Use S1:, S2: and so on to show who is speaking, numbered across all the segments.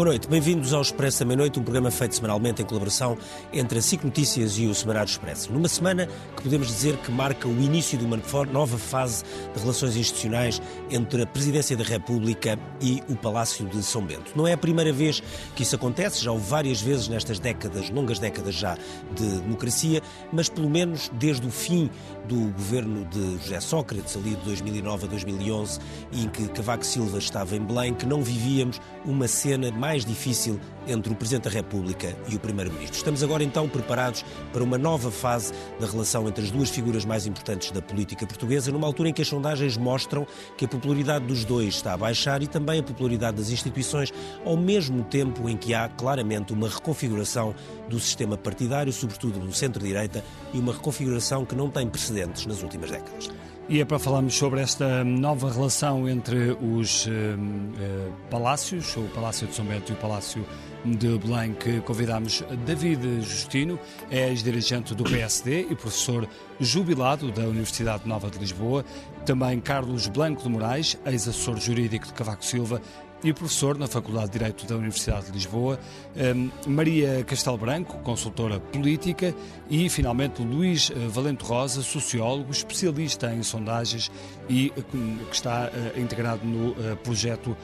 S1: Boa noite, bem-vindos ao Expresso da Meia-Noite, um programa feito semanalmente em colaboração entre a SIC Notícias e o Semanário Expresso. Numa semana que podemos dizer que marca o início de uma nova fase de relações institucionais entre a Presidência da República e o Palácio de São Bento. Não é a primeira vez que isso acontece, já houve várias vezes nestas décadas, longas décadas já de democracia, mas pelo menos desde o fim do governo de José Sócrates, ali de 2009 a 2011, em que Cavaco Silva estava em Belém, que não vivíamos uma cena mais difícil entre o Presidente da República e o Primeiro-Ministro. Estamos agora então preparados para uma nova fase da relação entre as duas figuras mais importantes da política portuguesa, numa altura em que as sondagens mostram que a popularidade dos dois está a baixar e também a popularidade das instituições, ao mesmo tempo em que há claramente uma reconfiguração do sistema partidário, sobretudo no centro-direita, e uma reconfiguração que não tem precedentes nas últimas décadas.
S2: E é para falarmos sobre esta nova relação entre os uh, uh, palácios, o Palácio de São Bento e o Palácio de Belém, que convidamos David Justino, é ex-dirigente do PSD e professor jubilado da Universidade Nova de Lisboa. Também Carlos Blanco de Moraes, ex-assessor jurídico de Cavaco Silva e professor na Faculdade de Direito da Universidade de Lisboa, um, Maria Castelo Branco, consultora política, e finalmente Luís eh, Valente Rosa, sociólogo, especialista em sondagens e eh, que está uh, integrado no uh, projeto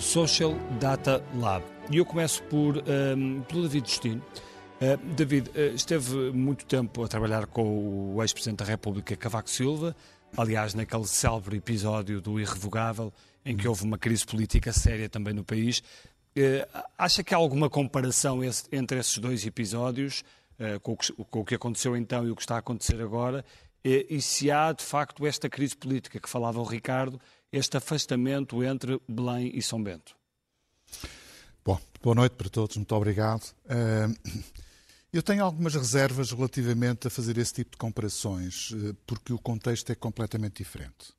S2: Social Data Lab. E eu começo por, um, pelo David Justino. David, esteve muito tempo a trabalhar com o ex-presidente da República, Cavaco Silva, aliás, naquele célebre episódio do Irrevogável, em que houve uma crise política séria também no país. Eh, acha que há alguma comparação entre esses dois episódios, eh, com o que aconteceu então e o que está a acontecer agora? E se há, de facto, esta crise política que falava o Ricardo, este afastamento entre Belém e São Bento?
S3: Bom, boa noite para todos, muito obrigado. Eh, eu tenho algumas reservas relativamente a fazer esse tipo de comparações, porque o contexto é completamente diferente.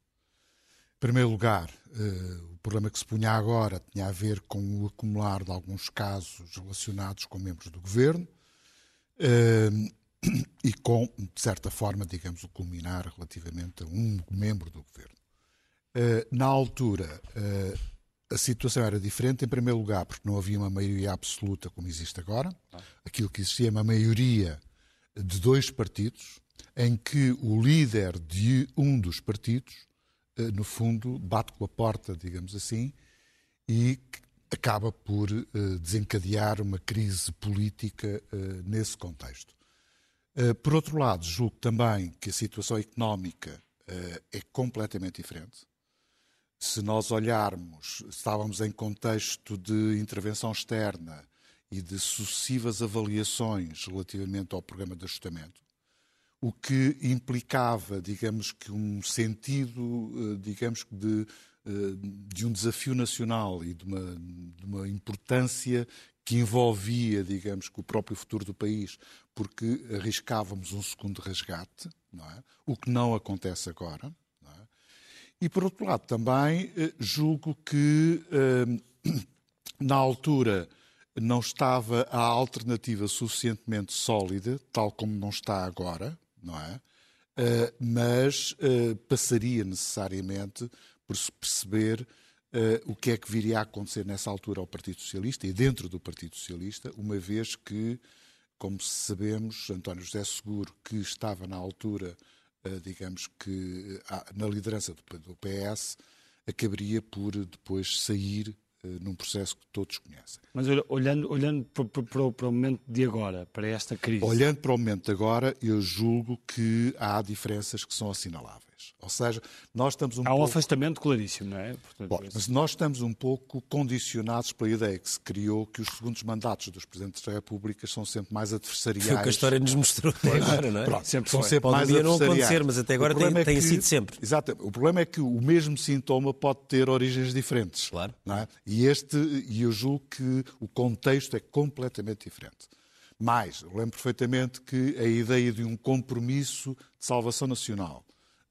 S3: Primeiro lugar, uh, o problema que se punha agora tinha a ver com o acumular de alguns casos relacionados com membros do governo uh, e com, de certa forma, digamos, o culminar relativamente a um membro do governo. Uh, na altura, a situação era diferente, em primeiro lugar, porque não havia uma maioria absoluta como existe agora. Aquilo que existia é uma maioria de dois partidos, em que o líder de um dos partidos eh, no fundo, bate com a porta, digamos assim, e acaba por eh, desencadear uma crise política eh, nesse contexto. Por outro lado, julgo também que a situação económica é completamente diferente. Se nós olharmos, estávamos em contexto de intervenção externa e de sucessivas avaliações relativamente ao programa de ajustamento, o que implicava, digamos que um sentido, eh, digamos que de, eh, de um desafio nacional e de uma, de uma importância que envolvia, digamos, que o próprio futuro do país, porque arriscávamos um segundo resgate, é? o que não acontece agora. Não é? E, por outro lado, também eh, julgo que, na altura, não estava a alternativa suficientemente sólida, tal como não está agora, não é? Uh, mas uh, passaria necessariamente por se perceber uh, o que é que viria a acontecer nessa altura ao Partido Socialista e dentro do Partido Socialista, uma vez que, como sabemos, António José Seguro, que estava na altura, digamos que na liderança do, do PS, acabaria por depois sair num processo que todos conhecem.
S2: Mas olhando, olhando para, para, para, o momento de agora, para esta crise.
S3: Olhando para o momento de agora, eu julgo que há diferenças que são assinaláveis. Ou seja, nós estamos um
S2: Há
S3: pouco...
S2: um afastamento claríssimo, não é?
S3: Portanto, Bom, mas nós estamos um pouco condicionados pela ideia que se criou que os segundos mandatos dos Presidentes da República são sempre mais adversariais. Foi
S1: o que a história nos mostrou até agora, não é?
S3: Pronto,
S1: sempre
S3: são
S1: foi.
S3: sempre
S1: pode
S3: mais
S1: não acontecer, mas até agora tem,
S3: é
S1: tem
S3: que,
S1: sido sempre.
S3: Exato. O problema é que o mesmo sintoma pode ter origens diferentes.
S1: Claro.
S3: Não é? E este, e eu julgo que o contexto é completamente diferente. Mais, lembro perfeitamente que a ideia de um compromisso de salvação nacional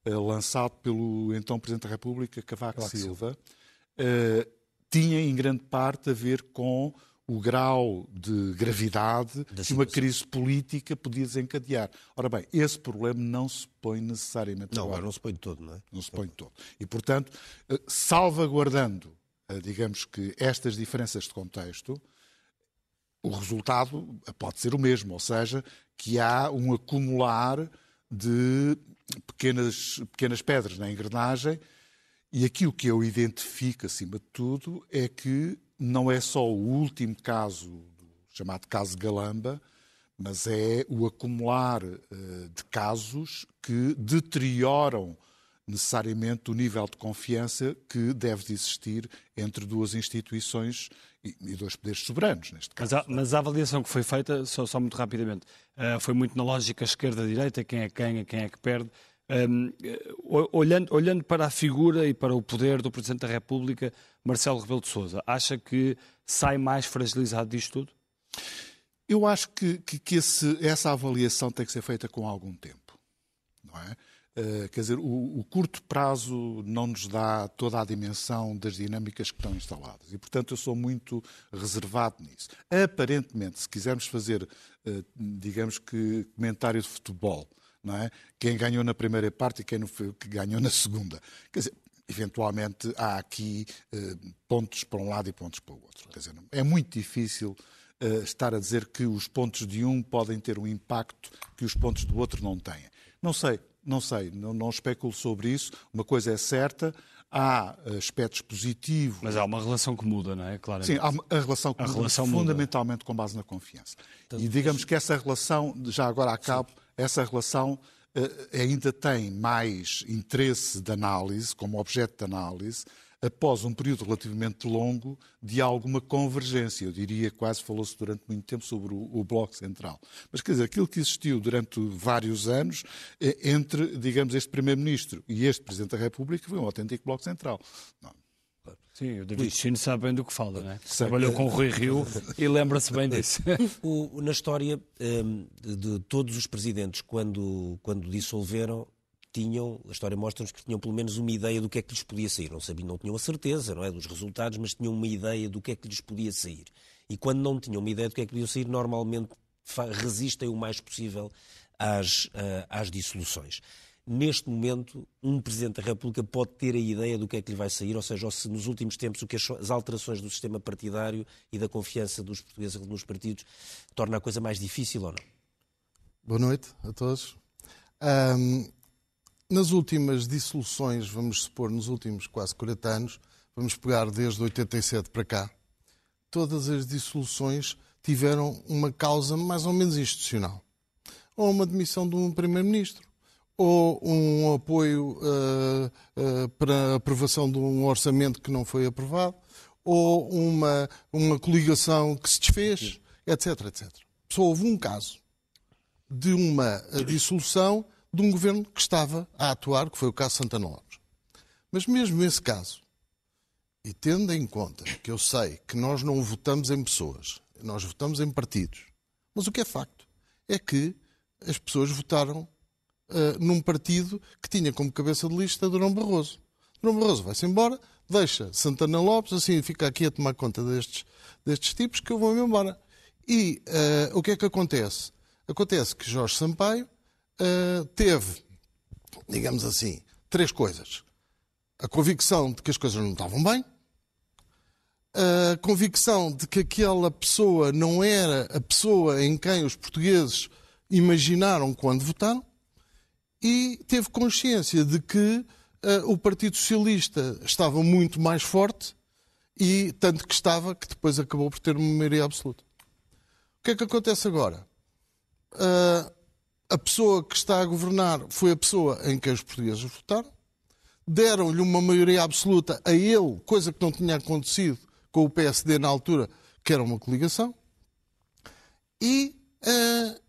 S3: lançado pelo então Presidente da República, Cavaco Silva, eh, tinha em grande parte a ver com o grau de gravidade que uma crise política podia desencadear. Ora bem, esse problema não se põe necessariamente
S1: Não, agora não se põe todo, não é?
S3: Não se põe de todo. E, portanto, eh, salvaguardando, digamos que, estas diferenças de contexto, o resultado pode ser o mesmo, ou seja, que há um acumular de pequenas, pequenas pedras na engrenagem e aquilo que eu identifico, acima de tudo, é que não é só o último caso, chamado caso Galamba, mas é o acumular uh, de casos que deterioram necessariamente o nível de confiança que deve existir entre duas instituições e, e dois poderes soberanos, neste caso.
S2: Mas a, mas a avaliação que foi feita, só, só muito rapidamente, uh, foi muito na lógica esquerda-direita, quem é que ganha, quem é que perde. Um, olhando, olhando para a figura e para o poder do Presidente da República, Marcelo Rebelo de Sousa, acha que sai mais fragilizado disto tudo?
S3: Eu acho que, que, que esse, essa avaliação tem que ser feita com algum tempo. Não é? Uh, quer dizer, o, o, curto prazo não nos dá toda a dimensão das dinâmicas que estão instaladas. E, portanto, eu sou muito reservado nisso. Aparentemente, se quisermos fazer, uh, digamos que, comentário de futebol, não é? Quem ganhou na primeira parte e quem que ganhou na segunda. Quer dizer, eventualmente há aqui eh, pontos para um lado e pontos para o outro. Quer dizer, é muito difícil eh, estar a dizer que os pontos de um podem ter um impacto que os pontos do outro não têm. Não sei, não sei, não, não especulo sobre isso. Uma coisa é certa, há aspectos positivos.
S2: Mas há uma relação que muda, não é? Claro.
S3: Sim, há a relação que a muda, relação fundamentalmente muda. com base na confiança. Então, e digamos que essa relação, já agora acabo, sim essa relação eh, ainda tem mais interesse de análise, como objeto de análise, após um período relativamente longo de alguma convergência. Eu diria, quase falou-se durante muito tempo sobre o, o, Bloco Central. Mas, quer dizer, aquilo que existiu durante vários anos eh, entre, digamos, este Primeiro-Ministro e este Presidente da República foi um autêntico Bloco Central.
S2: Não, Sim, o David Chino sabe bem do que fala, não é? Trabalhou com o Rui Rio e lembra-se bem disso.
S1: O, na história um, de, de, todos os presidentes, quando, quando dissolveram, tinham, a história mostra-nos que tinham pelo menos uma ideia do que é que lhes podia sair. Não sabiam, não tinham a certeza, não é, dos resultados, mas tinham uma ideia do que é que lhes podia sair. E quando não tinham uma ideia do que é que podia sair, normalmente resistem o mais possível às, uh, às dissoluções neste momento, um Presidente da República pode ter a ideia do que é que lhe vai sair, ou seja, ou se nos últimos tempos o que as alterações do sistema partidário e da confiança dos portugueses nos partidos torna a coisa mais difícil ou não?
S4: Boa noite a todos. Um, nas últimas dissoluções, vamos supor, nos últimos quase 40 anos, vamos pegar desde 87 para cá, todas as dissoluções tiveram uma causa mais ou menos institucional. Ou uma demissão de um Primeiro-Ministro, ou um apoio uh, uh, para a aprovação de um orçamento que não foi aprovado, ou uma, uma coligação que se desfez, etc, etc. Só houve um caso de uma dissolução de um governo que estava a atuar, que foi o caso Santana Lopes. Mas mesmo nesse caso, e tendo em conta que eu sei que nós não votamos em pessoas, nós votamos em partidos, mas o que é facto é que as pessoas votaram uh, num partido que tinha como cabeça de lista Durão Barroso. Durão Barroso vai-se embora, deixa Santana Lopes, assim fica aqui a tomar conta destes, destes tipos que eu vou-me embora. E uh, o que é que acontece? Acontece que Jorge Sampaio uh, teve, digamos assim, três coisas. A convicção de que as coisas não estavam bem, a convicção de que aquela pessoa não era a pessoa em quem os portugueses imaginaram quando votaram, e teve consciência de que uh, o Partido Socialista estava muito mais forte e tanto que estava que depois acabou por ter uma maioria absoluta. O que é que acontece agora? Uh, a pessoa que está a governar foi a pessoa em que os portugueses votaram, deram-lhe uma maioria absoluta a ele, coisa que não tinha acontecido com o PSD na altura, que era uma coligação, e, uh,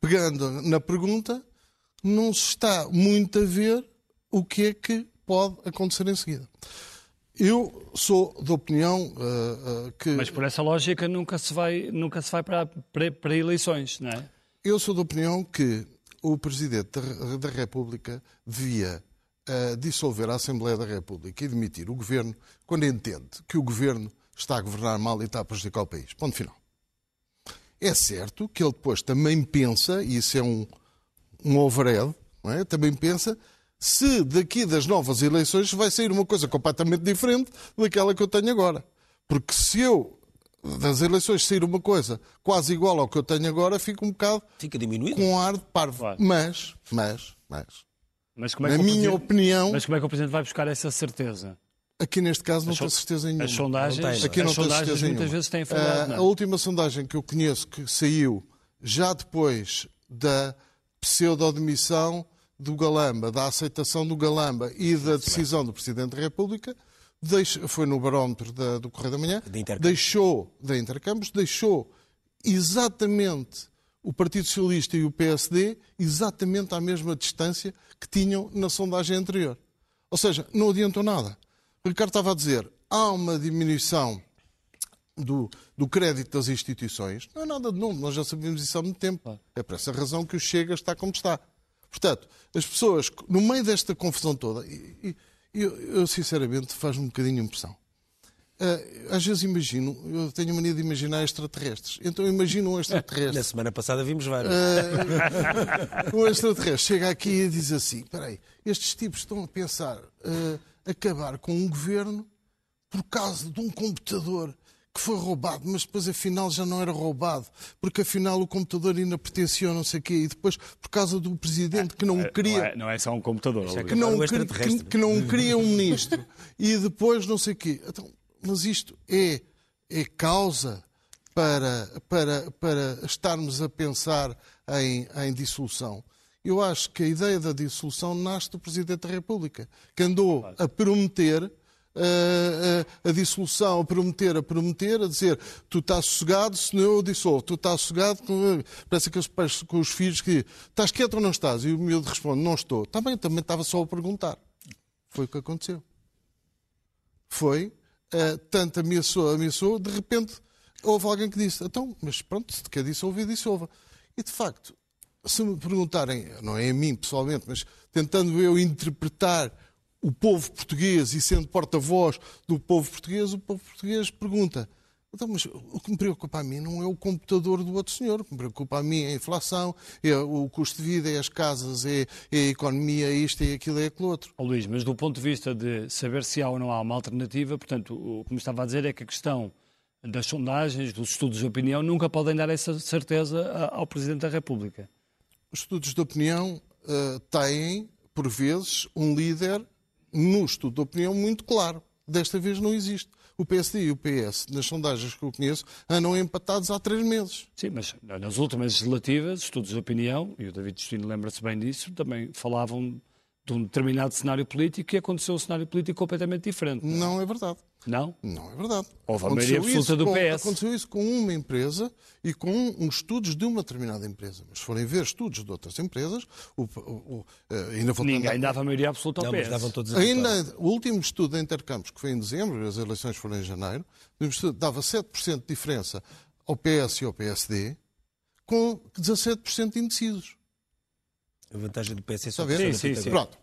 S4: pegando na pergunta, não se está muito a ver o que é que pode acontecer em seguida. Eu sou da opinião uh, uh, que.
S2: Mas por essa lógica nunca se vai, nunca se vai para, para, para eleições, não é?
S4: Eu sou da opinião que o Presidente da, República devia uh, dissolver a Assembleia da República e demitir o Governo quando entende que o Governo está a governar mal e está a prejudicar o país. Ponto final. É certo que ele depois também pensa, e isso é um, um overhead, é? também pensa se daqui das novas eleições vai sair uma coisa completamente diferente daquela que eu tenho agora. Porque se eu das eleições sair uma coisa quase igual ao que eu tenho agora, fica um bocado
S1: fica diminuído.
S4: com ar de parvo.
S2: Claro.
S4: Mas, mas, mas,
S2: Mas como é
S4: na
S2: que o
S4: minha
S2: Presidente-
S4: opinião,
S2: Mas como é que o Presidente vai buscar essa certeza?
S4: aqui neste caso não
S2: As
S4: tenho certeza nenhuma.
S2: As sondagens.
S4: Aqui não
S2: as sondagens
S4: certeza
S2: muitas
S4: nenhuma.
S2: vezes têm
S4: Ah,
S2: falado.
S4: a
S2: não.
S4: última sondagem que eu conheço que saiu já depois da pseudo-demissão do Galamba, da aceitação do Galamba e da decisão do Presidente da República, foi no barómetro da- do Correio da Manhã,
S1: Intercampos.
S4: deixou, da Intercampos, deixou exatamente o Partido Socialista e o PSD exatamente à mesma distância que tinham na sondagem anterior. Ou seja, não adiantou nada. O Ricardo estava a dizer, há uma diminuição do, do crédito das instituições. Não é nada de novo, nós já sabemos isso há muito tempo. É por essa razão que o Chega está como está. Portanto, as pessoas, no meio desta confusão toda, e, e- eu, eu, sinceramente faz-me um bocadinho impressão. Ah, às vezes imagino, eu tenho a mania de imaginar extraterrestres. Então imagino um extraterrestre.
S1: Na semana passada vimos vários.
S4: um extraterrestre chega aqui e diz assim: espera aí, estes tipos estão a pensar eh, acabar com um governo por causa de um computador que foi roubado, mas depois afinal já não era roubado, porque afinal o computador ainda pertencia a não sei o quê, e depois por causa do presidente que não
S2: Não
S4: queria
S2: é, não é só um computador.
S1: É
S4: que não,
S1: o
S4: que, que- não cria um ministro e depois não sei o quê. Então, mas isto é, é causa para, para, para estarmos a pensar em, em dissolução. Eu acho que a ideia da dissolução nasce do Presidente da República, que andou a prometer a dissolução, a prometer, a prometer, a dizer tu estás sossegado, senão eu dissolvo, tu estás sossegado, parece aqueles pais com os filhos que estás quieto ou não estás? E o miúdo responde, não estou. Está bem, também estava só a perguntar. Foi o que aconteceu. Foi, eh, tanto ameaçou, ameaçou, de repente houve alguém que disse, então, mas pronto, se te quer dissolver, dissolva. E de facto, se me perguntarem, não é a mim pessoalmente, mas tentando eu interpretar o povo português e sendo porta-voz do povo português, o povo português pergunta. Então, mas o que me preocupa a mim não é o computador do outro senhor. O que me preocupa a mim é a inflação, é o custo de vida, é as casas, é, é a economia, é isto, é aquilo, é aquilo outro.
S2: Ó, Luís, mas do ponto de vista de saber se há ou não há uma alternativa, portanto, o que me estava a dizer é que a questão das sondagens, dos estudos de opinião, nunca podem dar essa certeza ao Presidente da República.
S4: Os estudos de opinião eh, têm, por vezes, um líder no estudo de opinião muito claro. Desta vez não existe. O PSD e o PS, nas sondagens que eu conheço, andam empatados há três meses.
S2: Sim, mas nas últimas legislativas, estudos de opinião, e o David Destino lembra-se bem disso, também falavam de um determinado cenário político e aconteceu um cenário político completamente diferente.
S4: Não é verdade.
S2: Não?
S4: Não é verdade.
S2: Houve a
S4: Aconteceu
S2: maioria absoluta
S4: isso
S2: do
S4: com-
S2: PS.
S4: Aconteceu isso com uma empresa e com um, uns estudos de uma determinada empresa. Mas se forem ver estudos de outras empresas, o, o- o- eh, ainda
S2: Ninguém dava a maioria absoluta ao
S1: Não,
S2: PS.
S1: davam todos.
S4: Ainda o último estudo da Intercampos, que foi em dezembro, as eleições foram em janeiro, dava 7% de diferença ao PS e ao PSD, com 17% de indecisos.
S1: A vantagem do PS é só
S4: ver?
S2: Sim,
S1: que
S2: sim, sim.
S4: Pronto.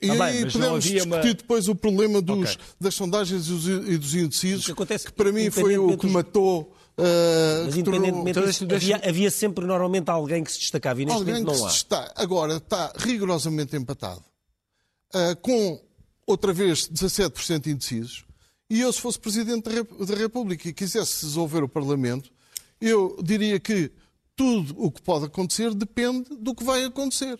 S4: E
S2: Tá
S4: aí
S2: bem,
S4: podemos discutir
S2: uma-
S4: depois o problema dos,
S2: Ok.
S4: das sondagens e dos, e dos indecisos,
S1: que acontece,
S4: para mim foi o que
S1: dos-
S4: matou. uh,
S1: Mas
S4: que tornou-
S1: independentemente
S2: Então,
S1: disso,
S2: deixa-
S1: havia, havia sempre normalmente alguém que se destacava e neste
S4: alguém
S1: momento
S4: que
S1: não há.
S4: se está, agora está rigorosamente empatado, uh, com outra vez 17% indecisos, e eu, se fosse Presidente da Rep- da República e quisesse resolver o Parlamento, eu diria que tudo o que pode acontecer depende do que vai acontecer.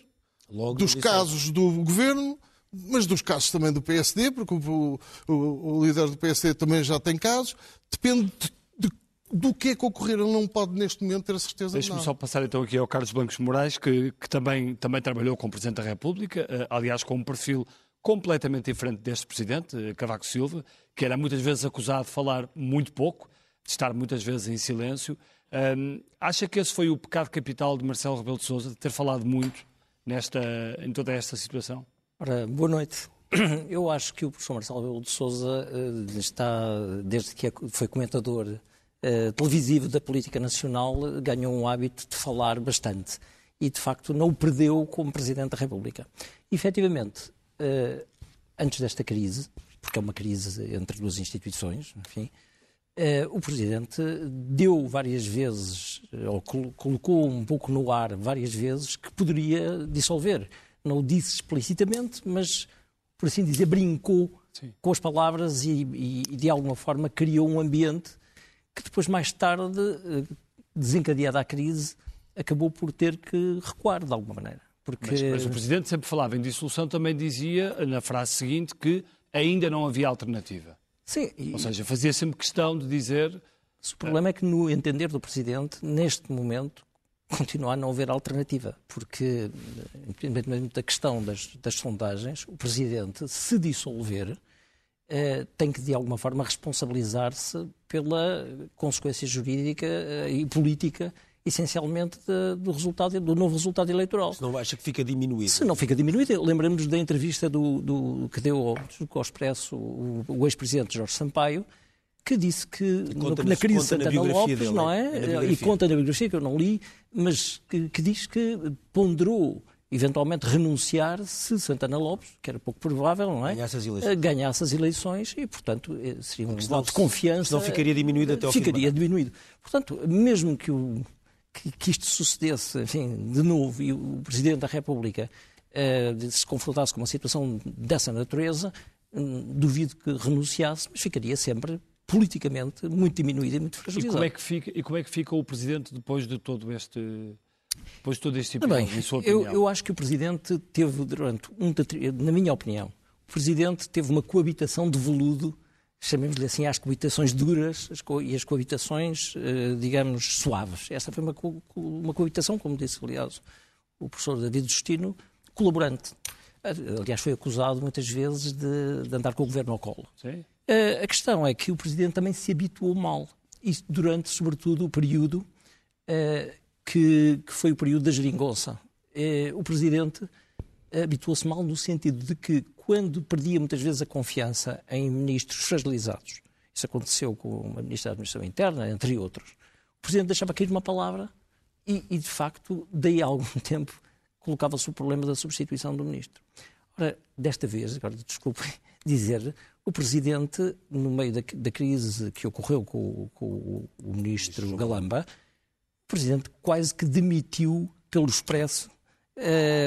S1: Logo
S4: dos casos do governo, mas dos casos também do PSD, porque o, o- o líder do PSD também já tem casos. Depende de- de- do que é que ocorrer. Ele não pode, neste momento, ter a certeza de
S2: Deixe-me só passar então aqui ao Carlos Bancos Moraes, que, que também, também trabalhou como Presidente da República, eh, aliás, com um perfil completamente diferente deste Presidente, eh, Cavaco Silva, que era muitas vezes acusado de falar muito pouco, de estar muitas vezes em silêncio. Ahm, acha que esse foi o pecado capital de Marcelo Rebelo de Sousa, de ter falado muito nesta, em toda esta situação?
S5: Ora, boa noite. Eu acho que o professor Marcelo Rebelo de Sousa está, desde que é foi comentador televisivo da política nacional, ganhou um hábito de falar bastante. E, de facto, não o perdeu como Presidente da República. E, efetivamente, antes desta crise, porque é uma crise entre duas instituições, enfim, o Presidente deu várias vezes, ou colocou um pouco no ar várias vezes, que poderia dissolver. Não o disse explicitamente, mas, por assim dizer, brincou Sim. com as palavras e, e, e, de alguma forma, criou um ambiente que depois, mais tarde, uh, desencadeada a crise, acabou por ter que recuar de alguma maneira.
S2: Porque... Mas, mas o Presidente sempre falava em dissolução, também dizia, na frase seguinte, que ainda não havia alternativa.
S5: Sim.
S2: E... Ou seja, fazia sempre questão de dizer.
S5: O problema é que, no entender do Presidente, neste momento, continua a não haver alternativa, porque, independentemente da questão das, das sondagens, o Presidente, se dissolver, eh, tem que, de alguma forma, responsabilizar-se pela consequência jurídica eh, e política essencialmente de, do resultado do novo resultado eleitoral.
S1: Se não acha que fica diminuído?
S5: Se não fica diminuído, lembramos da entrevista do, do, que deu ao, ao Expresso o, o ex-presidente Jorge Sampaio, que disse que no, na crise de Santana Lopes, dele, não é? E conta na biografia, que eu não li, mas que, que diz que ponderou eventualmente renunciar se Santana Lopes, que era pouco provável, não é?
S1: Ganhasse as eleições.
S5: Ganhasse as eleições e, portanto, eh, seria um voto de confiança.
S1: Não ficaria diminuído até ao
S5: Ficaria diminuído. Portanto, mesmo que o que, que isto sucedesse, enfim, de novo, e o Presidente da República uh, se confrontasse com uma situação dessa natureza, um, duvido que renunciasse, mas ficaria sempre politicamente muito diminuído e muito fragilizado.
S2: E como é que fica, e como é que fica o Presidente depois de todo este... Depois de todo este tipo Bem,
S5: eu, eu acho que o Presidente teve durante um, na minha opinião, o Presidente teve uma coabitação de veludo chamemos-lhe assim, às coabitações duras e as coabitações, eh, digamos, suaves. Essa foi uma, uma coabitação, como disse, aliás, o professor David Justino, colaborante. Aliás, foi acusado muitas vezes de, de andar com o governo ao colo. Sim. Eh, a questão é que o Presidente também se habituou mal, e durante, sobretudo, o período uh, que, que, foi o período da geringonça. O Presidente habituou-se mal no sentido de que quando perdia muitas vezes a confiança em ministros fragilizados, isso aconteceu com a Ministra da Administração Interna, entre outros, o Presidente deixava cair uma palavra e, e de facto, daí a algum tempo, colocava-se o problema da substituição do ministro. Ora, desta vez, agora desculpem dizer, o Presidente, no meio da, da crise que ocorreu com, com o, o ministro. Galamba, o Presidente quase que demitiu pelo Expresso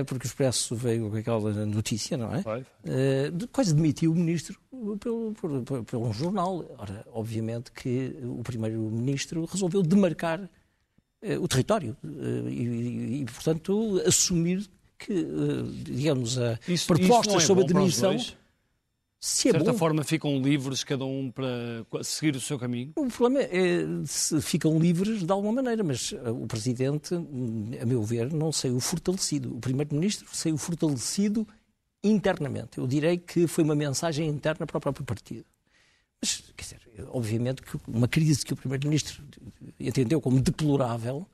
S5: porque o Expresso veio com aquela notícia, não é? Uh, quase demitiu o ministro pelo, por, por, um jornal. Ora, obviamente que o primeiro-ministro resolveu demarcar uh, o território e, e, portanto, assumir que, digamos, a
S2: isso,
S5: proposta
S2: isso é
S5: sobre a demissão
S2: se é de certa bom. forma ficam livres cada um para seguir o seu caminho?
S5: O problema é se ficam livres de alguma maneira, mas uh, o Presidente, a meu ver, não saiu fortalecido. O Primeiro-Ministro saiu fortalecido internamente. Eu direi que foi uma mensagem interna para o próprio partido. Mas, quer dizer, obviamente que uma crise que o Primeiro-Ministro entendeu como deplorável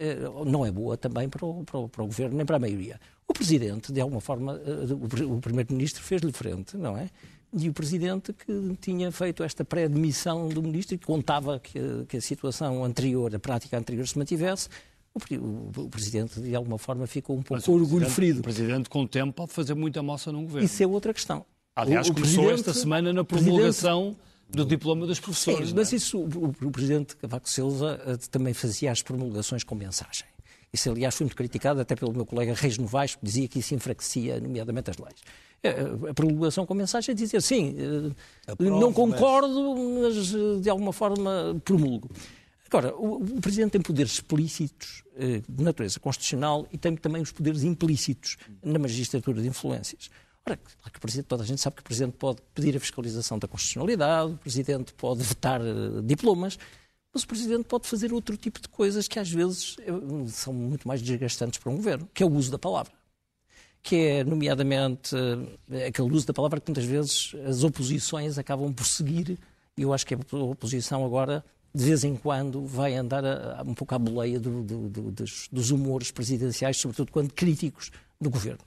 S5: uh, não é boa também para o, para, o, para o, Governo nem para a maioria. O Presidente, de alguma forma, uh, o Primeiro-Ministro fez-lhe frente, não é? E o Presidente que tinha feito esta pré-demissão do Ministro e que contava que, que, a situação anterior, a prática anterior se mantivesse, o, o, o, Presidente, de alguma forma, ficou um pouco orgulho ferido. O
S2: Presidente, com o tempo, pode fazer muita moça num governo.
S5: Isso é outra questão.
S2: Aliás, o, começou esta semana na promulgação do diploma dos professores.
S5: Sim, mas é? isso, o, o, Presidente Cavaco Silva eh, também fazia as promulgações com mensagem. Isso, aliás, foi muito criticado até pelo meu colega Reis Novaes, que dizia que isso enfraquecia, nomeadamente, as leis. É, a promulgação com mensagem é dizer sim, eh, não concordo, mas eh, de alguma forma promulgo. Agora, o, o, Presidente tem poderes explícitos eh, de natureza constitucional e tem também os poderes implícitos na magistratura de influências. Ora, que o Presidente, toda a gente sabe que o Presidente pode pedir a fiscalização da constitucionalidade, o Presidente pode vetar diplomas, mas o Presidente pode fazer outro tipo de coisas que às vezes são muito mais desgastantes para um governo, que é o uso da palavra que é, nomeadamente, eh, aquele uso da palavra que muitas vezes as oposições acabam por seguir, e eu acho que a oposição agora, de vez em quando, vai andar a, a, um pouco à boleia do, do, do, dos, dos, humores presidenciais, sobretudo quando críticos do governo.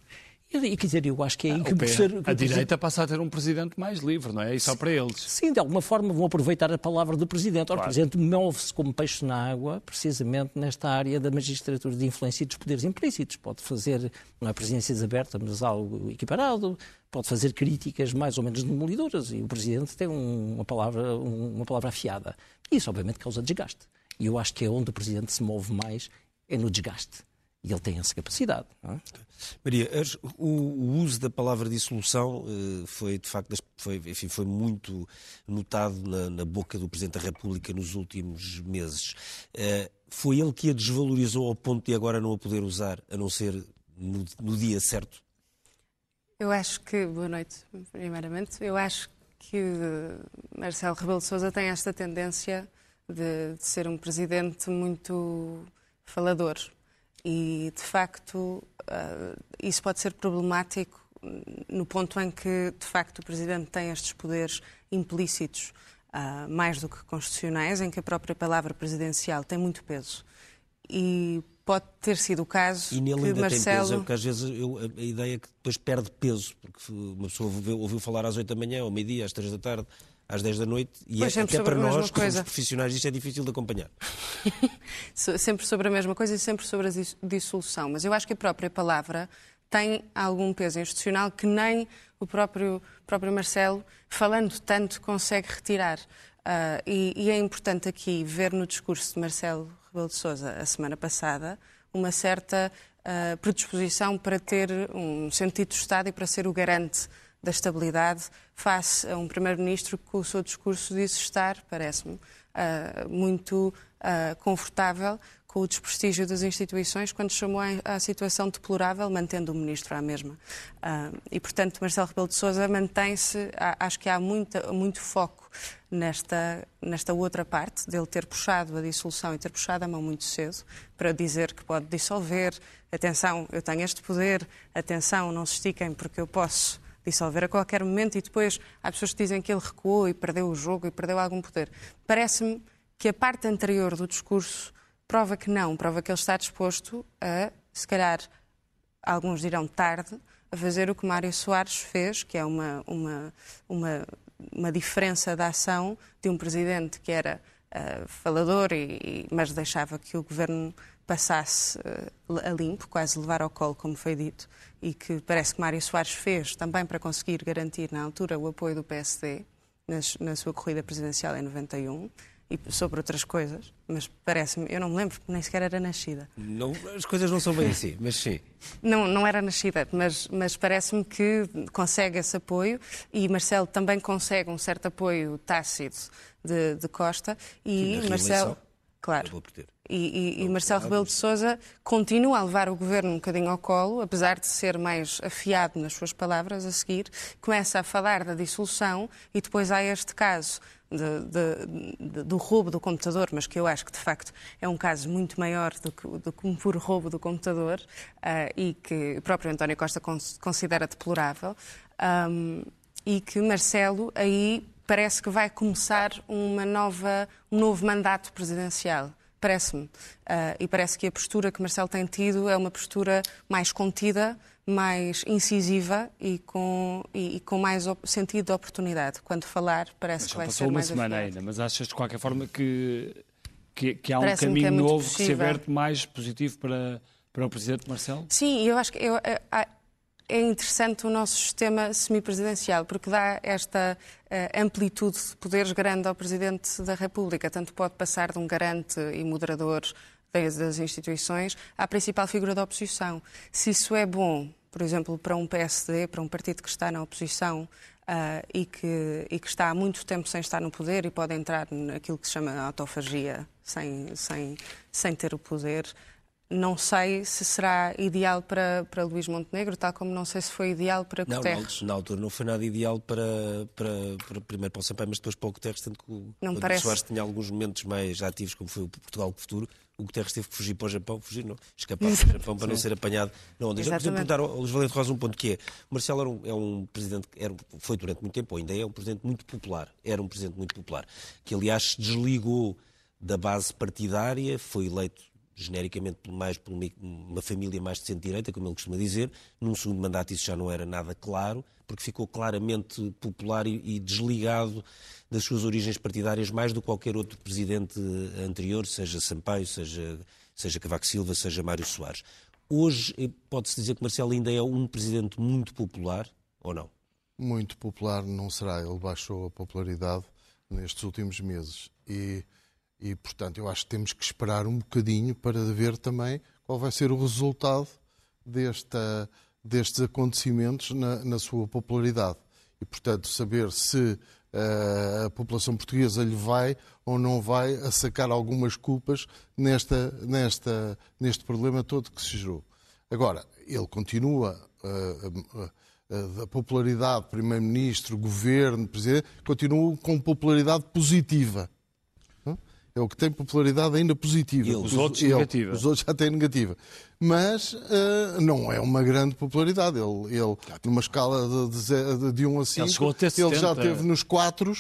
S5: E, quer dizer, eu acho que é aí
S2: ah,
S5: que,
S2: que
S5: ser,
S2: A direita passa a ter um presidente mais livre, não é? E só para eles.
S5: Sim, de alguma forma vão aproveitar a palavra do presidente. Ora, claro. o presidente move-se como peixe na água, precisamente nesta área da magistratura de influência e dos poderes implícitos. Pode fazer, não é presidências abertas, mas algo equiparado, pode fazer críticas mais ou menos demolidoras e o presidente tem uma palavra, uma palavra afiada. Isso, obviamente, causa desgaste. E eu acho que é onde o presidente se move mais, é no desgaste. E ele tem essa capacidade. É?
S1: Maria, o, o, uso da palavra dissolução uh, foi, de facto, foi, enfim, foi muito notado na, na, boca do Presidente da República nos últimos meses. Uh, foi ele que a desvalorizou ao ponto de agora não a poder usar, a não ser no, no dia certo?
S6: Eu acho que, boa noite, primeiramente, eu acho que Marcelo Rebelo de Sousa tem esta tendência de, de ser um presidente muito falador e, de facto, uh, isso pode ser problemático no ponto em que, de facto, o Presidente tem estes poderes implícitos, uh, mais do que constitucionais, em que a própria palavra presidencial tem muito peso. E pode ter sido o caso
S1: e nele
S6: que
S1: ainda
S6: Marcelo...
S1: tem peso, é porque às vezes eu, a ideia é que depois perde peso, porque uma pessoa ouviu, ouviu falar às 8 da manhã, ao meio-dia, às 3 da tarde, às 10 da noite, e é, até para nós, que somos profissionais, isto é difícil de acompanhar.
S6: sempre sobre a mesma coisa e sempre sobre a dissolução. Mas eu acho que a própria palavra tem algum peso institucional que nem o próprio, próprio Marcelo, falando tanto, consegue retirar. Uh, e, e, é importante aqui ver no discurso de Marcelo Rebelo de Sousa a semana passada uma certa uh, predisposição para ter um sentido de Estado e para ser o garante da estabilidade face a um Primeiro-Ministro que, com o seu discurso, disse estar, parece-me, uh, muito uh, confortável com o desprestígio das instituições quando chamou à situação deplorável, mantendo o Ministro à mesma. Uh, e, portanto, Marcelo Rebelo de Sousa mantém-se, acho que há muita, muito foco nesta, nesta outra parte, dele ter puxado a dissolução e ter puxado a mão muito cedo para dizer que pode dissolver, atenção, eu tenho este poder, atenção, não se estiquem porque eu posso dissolver a qualquer momento e depois há pessoas que dizem que ele recuou e perdeu o jogo e perdeu algum poder. Parece-me que a parte anterior do discurso prova que não, prova que ele está disposto a, se calhar, alguns dirão tarde, a fazer o que Mário Soares fez, que é uma, uma, uma, uma diferença de ação de um presidente que era uh, falador, e, mas deixava que o governo passasse uh, a limpo, quase levar ao colo, como foi dito, e que parece que Mário Soares fez também para conseguir garantir na altura o apoio do PSD nas, na sua corrida presidencial em 91 e sobre outras coisas, mas parece-me, eu não me lembro, nem sequer era nascida.
S1: Não, as coisas não são bem assim, mas sim.
S6: Não, não era nascida, mas, mas parece-me que consegue esse apoio e Marcelo também consegue um certo apoio tácito de, de Costa e Marcelo. Claro. E, e, e Marcelo Rebelo de Sousa continua a levar o governo um bocadinho ao colo, apesar de ser mais afiado nas suas palavras a seguir, começa a falar da dissolução e depois há este caso de, de, do roubo do computador, mas que eu acho que de facto é um caso muito maior do que, do que um puro roubo do computador uh, e que o próprio António Costa considera deplorável. Um, e que Marcelo aí parece que vai começar uma nova, um novo mandato presidencial parece-me. Uh, e parece que a postura que Marcelo tem tido é uma postura mais contida, mais incisiva e com, e, e com mais sentido de oportunidade. Quando falar, parece
S2: mas
S6: que vai
S2: ser
S6: mais
S2: uma semana ainda, mas achas de qualquer forma que, que, que há um caminho que é novo possível. que se aberte mais positivo para, para o Presidente Marcelo?
S6: Sim, eu acho que eu, eu, é interessante o nosso sistema semipresidencial, porque dá esta uh, amplitude de poderes grande ao Presidente da República. Tanto pode passar de um garante e moderador das instituições à principal figura da oposição. Se isso é bom, por exemplo, para um PSD, para um partido que está na oposição uh, e, que, e que está há muito tempo sem estar no poder e pode entrar naquilo que se chama autofagia sem, sem, sem ter o poder, não sei se será ideal para, para Luís Montenegro, tal como não sei se foi ideal para Guterres.
S1: Não, na altura não foi nada ideal para, para, para primeiro para o Sampaio, mas depois para o Guterres, tanto que não o parece... Soares tinha alguns momentos mais ativos, como foi o Portugal Futuro, o Guterres teve que fugir para o Japão, fugir não, escapar para o Japão para não ser apanhado na onda. Já podia perguntar ao Luís Valente Rosa um ponto que é, o Marcelo era um, é um presidente, era, foi durante muito tempo, ou ainda é um presidente muito popular, era um presidente muito popular, que aliás desligou da base partidária, foi eleito genericamente mais por uma, família mais de centro-direita, como ele costuma dizer. Num segundo mandato isso já não era nada claro, porque ficou claramente popular e, e desligado das suas origens partidárias mais do que qualquer outro presidente anterior, seja Sampaio, seja, seja Cavaco Silva, seja Mário Soares. Hoje eh, pode-se dizer que Marcelo ainda é um presidente muito popular, ou não?
S4: Muito popular não será. Ele baixou a popularidade nestes últimos meses. E, e, portanto, eu acho que temos que esperar um bocadinho para ver também qual vai ser o resultado desta, destes acontecimentos na, na sua popularidade. E, portanto, saber se uh, a população portuguesa lhe vai ou não vai a sacar algumas culpas nesta, nesta, neste problema todo que se gerou. Agora, ele continua. Uh, uh, a popularidade, Primeiro-Ministro, Governo, Presidente, continuam com popularidade positiva. É o que tem popularidade ainda positiva. E
S2: os outros ele, negativa.
S4: Os outros já têm negativa. Mas uh, não é uma grande popularidade. Ele, ele numa escala de, de, de 1 a 5, ele, ele já esteve nos 4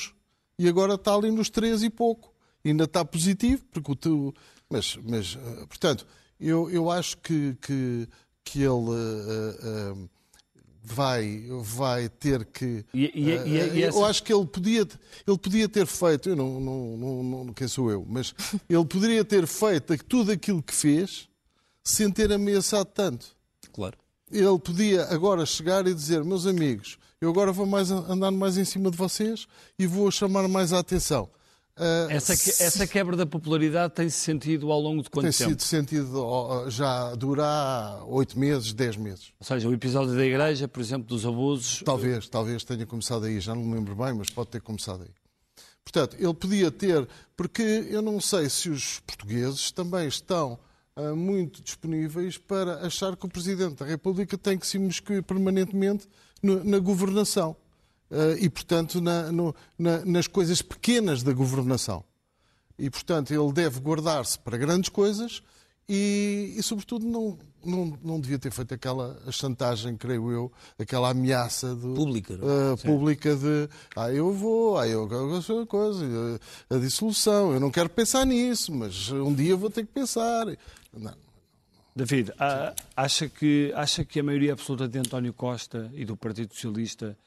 S4: e agora está ali nos 3 e pouco. Ainda está positivo, porque o teu... Mas, mas uh, portanto, eu, eu acho que, que, que ele... Uh, vai, vai ter que.
S2: E, e, e,
S4: e essa... Eu acho que ele podia, ele podia ter feito, eu não, não, não, não, quem sou eu, mas ele poderia ter feito tudo aquilo que fez sem ter ameaçado tanto.
S1: Claro.
S4: Ele podia agora chegar e dizer, meus amigos, eu agora vou mais andar mais em cima de vocês e vou chamar mais a atenção.
S2: Uh, essa, essa, quebra da popularidade tem-se sentido ao longo de quanto
S4: tem
S2: tempo?
S4: Tem sido sentido já dura oito meses, dez meses.
S2: Ou seja, o episódio da igreja, por exemplo, dos abusos...
S4: Talvez, talvez tenha começado aí, já não me lembro bem, mas pode ter começado aí. Portanto, ele podia ter, porque eu não sei se os portugueses também estão uh, muito disponíveis para achar que o Presidente da República tem que se imiscuir permanentemente no, na governação. Eh, e, portanto, na, no, na, nas coisas pequenas da governação. E, portanto, ele deve guardar-se para grandes coisas e, e sobretudo, não, não, não devia ter feito aquela chantagem, creio eu, aquela ameaça de,
S1: pública,
S4: uh, pública de ah, eu vou, ah, eu quero coisa, a dissolução, eu não quero pensar nisso, mas um dia vou ter que pensar. Não.
S2: David, acha que, acha que a maioria absoluta de António Costa e do Partido Socialista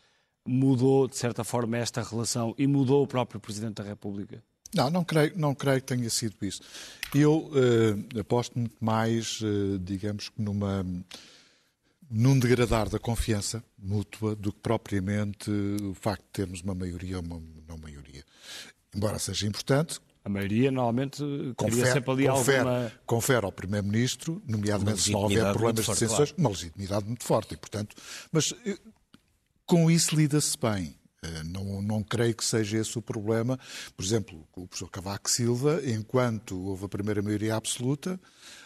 S2: mudou, de certa forma, esta relação e mudou o próprio Presidente da República?
S3: Não, não creio, não creio que tenha sido isso. Eu uh, aposto muito mais, uh, digamos que numa num degradar da confiança mútua do que propriamente o facto de termos uma maioria ou uma não maioria. Embora seja importante,
S2: a maioria normalmente confere, sempre ali
S3: confere,
S2: alguma...
S3: Confere ao Primeiro-Ministro, nomeadamente se não houver problemas de decisões, claro. uma legitimidade muito forte. E, portanto, mas com isso lida-se bem. Eh, não, não creio que seja esse o problema. Por exemplo, o professor Cavaco Silva, enquanto houve a primeira maioria absoluta,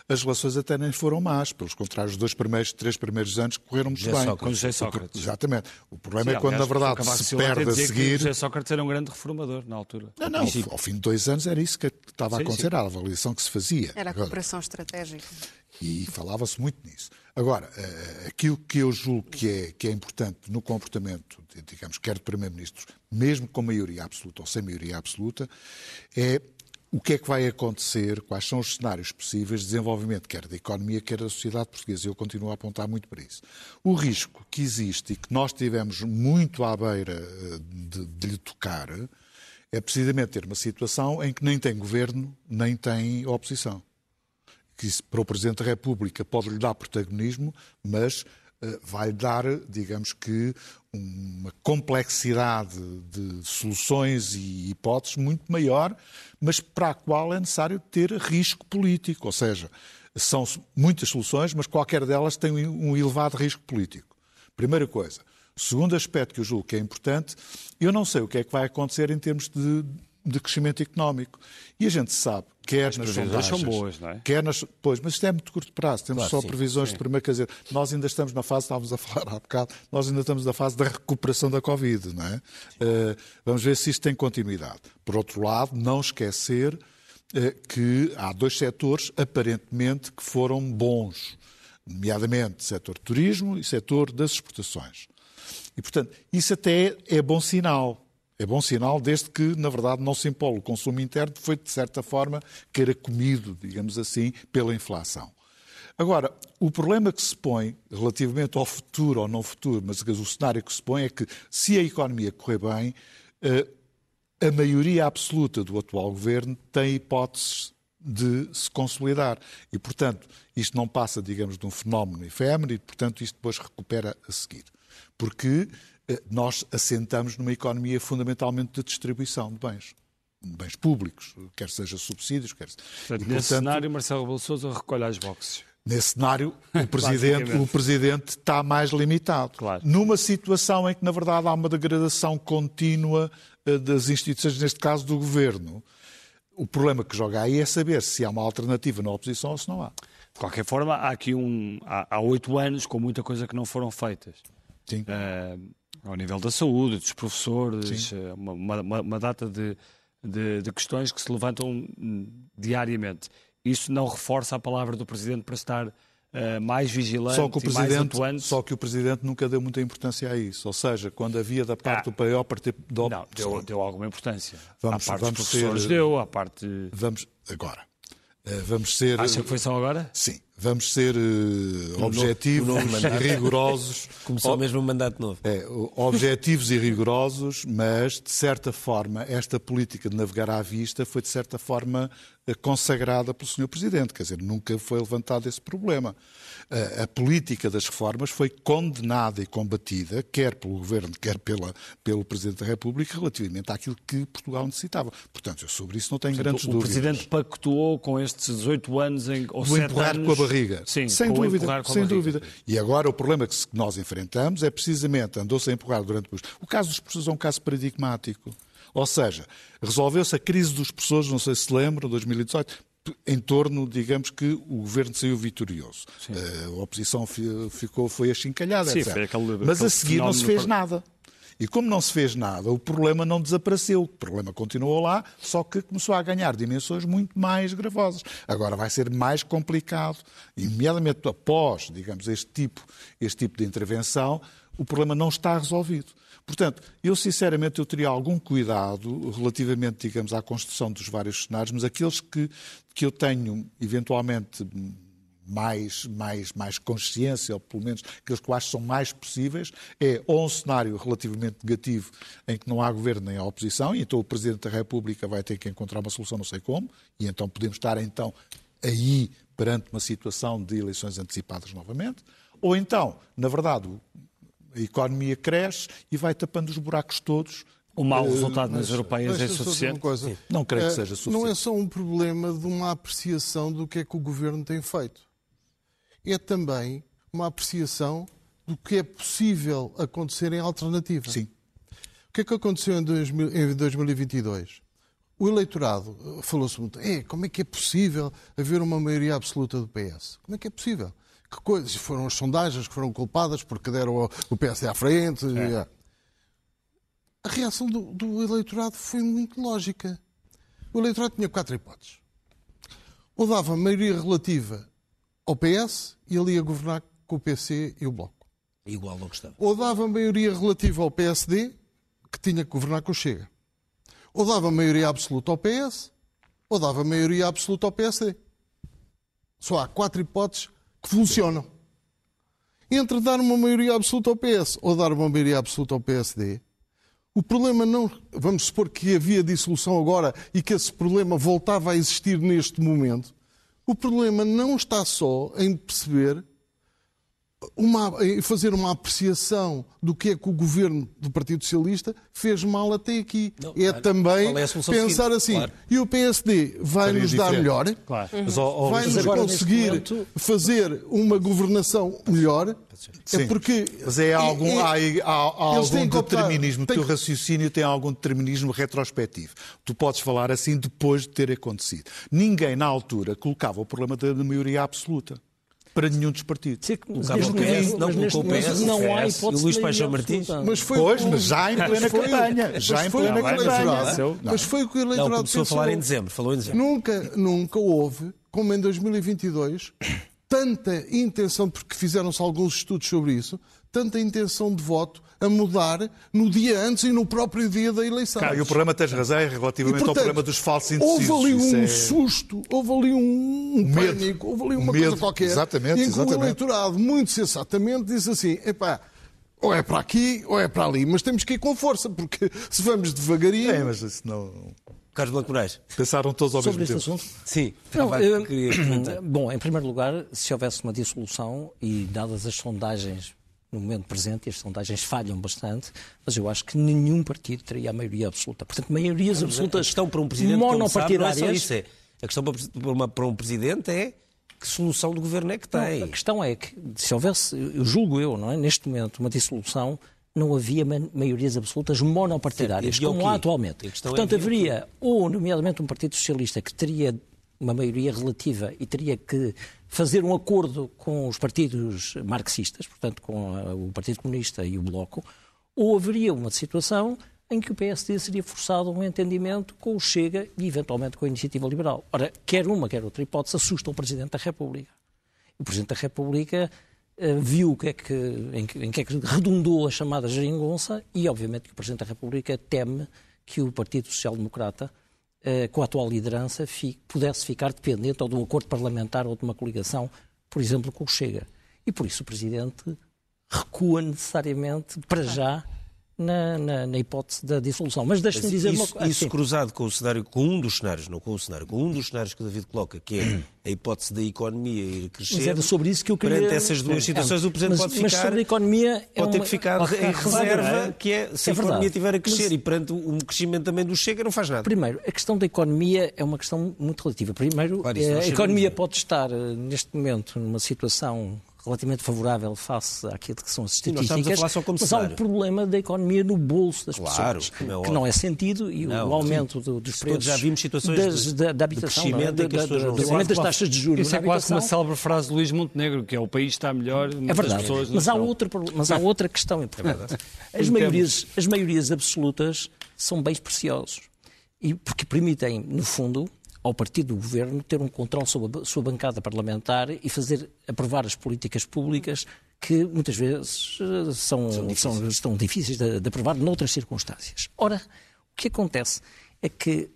S3: as relações até nem foram más. Pelos contrários, os dois primeiros, três primeiros anos correram muito bem.
S2: Sócrates. Com José Sócrates.
S3: Exatamente. O problema Sim, é quando, aliás, na verdade, se perde a seguir...
S2: José Sócrates era um grande reformador na altura.
S3: Não, não. Ao fim de dois anos era isso que estava a acontecer, sim. a avaliação que se fazia.
S6: Era a cooperação estratégica.
S3: E falava-se muito nisso. Agora, eh, aquilo que eu julgo que é, que é importante no comportamento, digamos, quer do Primeiro-Ministro, mesmo com maioria absoluta ou sem maioria absoluta, é o que é que vai acontecer, quais são os cenários possíveis de desenvolvimento, quer da economia, quer da sociedade portuguesa. Eu continuo a apontar muito para isso. O risco que existe e que nós tivemos muito à beira eh, de, de lhe tocar é precisamente ter uma situação em que nem tem governo, nem tem oposição que isso, para o Presidente da República pode lhe dar protagonismo, mas uh, vai dar, digamos que, uma complexidade de soluções e hipóteses muito maior, mas para a qual é necessário ter risco político. Ou seja, são muitas soluções, mas qualquer delas tem um elevado risco político. Primeira coisa. Segundo aspecto que eu julgo que é importante, eu não sei o que é que vai acontecer em termos de de crescimento económico. E a gente sabe, quer As nas sondagens...
S2: são boas, não é?
S3: Quer nas, pois, mas isto é muito curto prazo. Temos claro, só sim, previsões sim. de primeiro, quer dizer, nós ainda estamos na fase, estávamos a falar há bocado, nós ainda estamos na fase da recuperação da Covid, não é? Uh, vamos ver se isto tem continuidade. Por outro lado, não esquecer uh, que há dois setores, aparentemente, que foram bons, nomeadamente setor turismo e setor das exportações. E, portanto, isso até é bom sinal É bom sinal, desde que, na verdade, não se impõe o consumo interno, foi, de certa forma, comido, digamos assim, pela inflação. Agora, o problema que se põe relativamente ao futuro ou não futuro, mas o cenário que se põe é que, se a economia correr bem, eh, a maioria absoluta do atual governo tem hipóteses de se consolidar. E, portanto, isto não passa, digamos, de um fenómeno efêmero e, portanto, isto depois recupera a seguir. Porque nós assentamos numa economia fundamentalmente de distribuição de bens. De bens públicos, quer seja subsídios, quer seja...
S2: Portanto, e, nesse portanto, cenário, Marcelo Rebelo Sousa recolhe as boxes.
S3: Nesse cenário, o presidente, o presidente está mais limitado.
S2: Claro.
S3: Numa situação em que, na verdade, há uma degradação contínua eh, das instituições, neste caso do governo. O problema que joga aí é saber se há uma alternativa na oposição ou se não há.
S2: De qualquer forma, há aqui um. Há oito anos com muita coisa que não foram feitas.
S3: Sim. Uh,
S2: ao nível da saúde, dos professores, eh, uma, uma, uma, data de, de, de, questões que se levantam hum, diariamente. Isso não reforça a palavra do Presidente para estar uh, mais vigilante
S3: só que o
S2: presidente, mais atuante?
S3: Só que o Presidente nunca deu muita importância a isso. Ou seja, quando havia da parte ah, do PAIO... Parte
S2: do... Não, deu, deu alguma importância. Vamos, à parte vamos dos professores ser... deu, à parte...
S3: Vamos, agora, eh, vamos ser...
S2: Acha que foi só agora?
S3: Sim. Vamos ser uh, objetivos novo, novo e rigorosos.
S1: Começou o mesmo mandato novo.
S3: É, objetivos e rigorosos, mas, de certa forma, esta política de navegar à vista foi, de certa forma, eh, consagrada pelo Sr. Presidente. Quer dizer, nunca foi levantado esse problema a, a, política das reformas foi condenada e combatida, quer pelo Governo, quer pela, pelo Presidente da República, relativamente àquilo que Portugal necessitava. Portanto, eu sobre isso não tenho Portanto, grandes
S2: o
S3: dúvidas.
S2: O Presidente pactuou com estes 18 anos em, ou
S3: Do empurrar
S2: anos...
S3: barriga.
S2: Sim,
S3: sem dúvida. sem
S2: barriga.
S3: dúvida. E agora o problema que nós enfrentamos é precisamente, andou-se a empurrar durante... O caso dos professores é um caso paradigmático. Ou seja, resolveu-se a crise dos professores, não sei se lembram, 2018, em torno, digamos que o governo saiu vitorioso. Sim. Eh, a oposição ficou, foi achincalhada,
S2: Sim,
S3: etc.
S2: Foi aquele,
S3: Mas a seguir não se fez nada. E como não se fez nada, o problema não desapareceu. O problema continuou lá, só que começou a ganhar dimensões muito mais gravosas. Agora vai ser mais complicado, imediatamente após, digamos, este tipo, este tipo de intervenção, o problema não está resolvido. Portanto, eu sinceramente eu teria algum cuidado relativamente, digamos, à construção dos vários cenários, mas aqueles que, que eu tenho eventualmente mais, mais, mais consciência, ou pelo menos aqueles que eu acho que são mais possíveis, é ou um cenário relativamente negativo em que não há governo nem há oposição, e então o Presidente da República vai ter que encontrar uma solução, não sei como, e então podemos estar então aí perante uma situação de eleições antecipadas novamente, ou então, na verdade, a economia cresce e vai tapando os buracos todos.
S2: O mau resultado nas europeias é suficiente?
S3: Coisa. Não creio que é, seja suficiente.
S4: Não é só um problema de uma apreciação do que é que o governo tem feito. É também uma apreciação do que é possível acontecer em alternativa.
S3: Sim.
S4: O que é que aconteceu em, 2022? O eleitorado eh, falou-se muito, é, como é que é possível haver uma maioria absoluta do PS? Como é que é possível? que coisas foram as sondagens que foram culpadas porque deram o PSD à frente. É. A reação do, do, eleitorado foi muito lógica. O eleitorado tinha quatro hipóteses. Ou dava maioria relativa ao PS e ele ia governar com o PC e o Bloco.
S1: Igual não gostava.
S4: Ou dava maioria relativa ao PSD, que tinha que governar com o Chega. Ou dava maioria absoluta ao PS, ou dava maioria absoluta ao PSD. Só há quatro hipóteses que funcionam. Entre dar uma maioria absoluta ao PS ou dar uma maioria absoluta ao PSD, o problema não. Vamos supor que havia dissolução agora e que esse problema voltava a existir neste momento. O problema não está só em perceber uma, fazer uma apreciação do que é que o governo do Partido Socialista fez mal até aqui. Não, é claro. também é pensar assim, claro. e o PSD vai nos dar melhor, claro. uhum. vai nos conseguir momento... fazer uma governação melhor,
S3: Sim.
S4: é porque...
S3: Mas é algum, é, há, há, há algum determinismo, o teu raciocínio tem algum determinismo retrospectivo. Tu podes falar assim depois de ter acontecido. Ninguém, na altura, colocava o problema da maioria absoluta para nenhum dos partidos.
S1: Neste PS, não colocou o PS, não há hipótese Luís Paixão Martins.
S3: Mas foi pois, mas já em plena campanha. Já em plena campanha.
S4: Mas foi o que o eleitorado
S1: não, começou a falar em dezembro. Falou em dezembro.
S4: Nunca, nunca houve, como em 2022, tanta intenção, porque fizeram-se alguns estudos sobre isso, tanta intenção de voto a mudar no dia antes e no próprio dia da eleição.
S3: e o problema, tens razão, é relativamente
S4: E, portanto,
S3: ao problema dos falsos indecisos.
S4: Houve ali um
S3: é-
S4: susto, houve ali um, um
S3: medo.
S4: pânico, houve ali
S3: Um
S4: uma
S3: medo.
S4: coisa qualquer.
S3: Exatamente,
S4: em que
S3: exatamente.
S4: o eleitorado, muito sensatamente, disse assim: epá, ou é para aqui ou é para ali, mas temos que ir com força, porque se vamos devagarinho.
S3: É, mas isso não...
S1: Carlos Blanco Moraes.
S3: Pensaram todos ao
S5: Sobre
S3: mesmo
S5: este
S3: tempo.
S5: assunto?
S1: Sim,
S5: Não, eu- bom, em primeiro lugar, se houvesse uma dissolução e dadas as sondagens no momento presente, e as sondagens falham bastante, mas eu acho que nenhum partido teria a maioria absoluta. Portanto, maiorias absolutas
S1: questão para um presidente como sabe, não é
S5: monopartidárias.
S1: isso. É, a questão para, uma- para um presidente é que solução de governo é que tem.
S5: Não, a questão é que, se houvesse, eu julgo eu, não é, neste momento, uma dissolução, não havia ma- maiorias absolutas monopartidárias,
S1: Certo, o
S5: como há atualmente.
S1: É
S5: Portanto,
S1: quê?
S5: haveria, ou, nomeadamente, um Partido Socialista que teria uma maioria relativa e teria que fazer um acordo com os partidos marxistas, portanto, com o Partido Comunista e o Bloco, ou haveria uma situação em que o PSD seria forçado a um entendimento com o Chega e, eventualmente, com a Iniciativa Liberal. Ora, quer uma, quer outra hipótese assusta o Presidente da República. O Presidente da República eh, viu o que é que, em, em que é que redundou a chamada geringonça e, obviamente, que o Presidente da República teme que o Partido Social Democrata, com a atual liderança, pudesse ficar dependente ou de um acordo parlamentar ou de uma coligação, por exemplo, com o Chega. E, por isso, o Presidente recua necessariamente, para já, na, na- na hipótese da dissolução. Mas deixe-me
S1: Mas
S5: dizer
S1: isso,
S5: uma coisa.
S1: isso cruzado com o cenário, com um dos cenários, não com o cenário, com um dos cenários que o David coloca, que é a hipótese da economia ir crescer.
S5: Mas era sobre isso que eu queria...
S1: Perante essas duas situações, o Presidente
S5: mas,
S1: pode
S5: mas
S1: ficar.
S5: sobre a economia... é
S1: Pode ter
S5: uma-
S1: que ficar em reserva,
S5: é.
S1: que é se
S5: É
S1: a economia estiver a crescer
S5: Mas-
S1: e perante um crescimento também do Chega, não faz nada.
S5: Primeiro, a questão da economia é uma questão muito relativa. Primeiro,
S1: Claro,
S5: eh, a economia
S1: é.
S5: pode estar, eh, neste momento, numa situação relativamente favorável face àquilo que são as
S1: Sim,
S5: estatísticas, mas há um problema da economia no bolso das
S1: Claro,
S5: pessoas,
S1: é
S5: que não é sentido e
S1: Não,
S5: o aumento do- dos preços
S1: já vimos situações
S5: das,
S1: de-
S5: da, da
S1: de
S5: habitação,
S1: crescimento
S5: não é?
S1: que as
S5: Da- da-
S1: não
S5: do
S1: se
S5: aumento das taxas de juros
S2: Isso é quase uma célebre frase de Luís Montenegro, que é o país está melhor,
S5: É verdade,
S2: pessoas não
S5: mas há, outra, mas há outra questão importante. as, maiorias, as maiorias absolutas são bens preciosos. E porque permitem, no fundo, ao partido do governo ter um controle sobre a sua bancada parlamentar e fazer aprovar as políticas públicas que muitas vezes eh, são, são, estão difíceis de, de aprovar noutras circunstâncias. Ora, o que acontece é que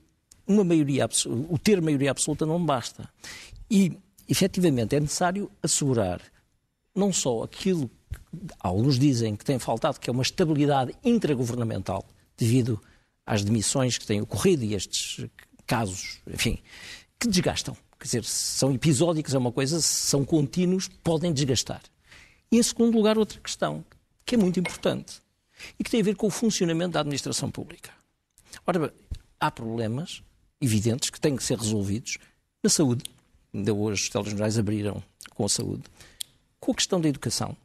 S5: uma maioria o ter maioria absoluta não basta. E, efetivamente, é necessário assegurar não só aquilo que alguns dizem que tem faltado, que é uma estabilidade intragovernamental, devido às demissões que têm ocorrido e estes casos, enfim, que desgastam. Quer dizer, se são episódicos é uma coisa, se são contínuos, podem desgastar. E, em segundo lugar, outra questão, que é muito importante e que tem a ver com o funcionamento da administração pública. Ora bem, há problemas evidentes que têm que ser resolvidos na saúde. Ainda hoje os telejornais abriram com a saúde. Com a questão da educação,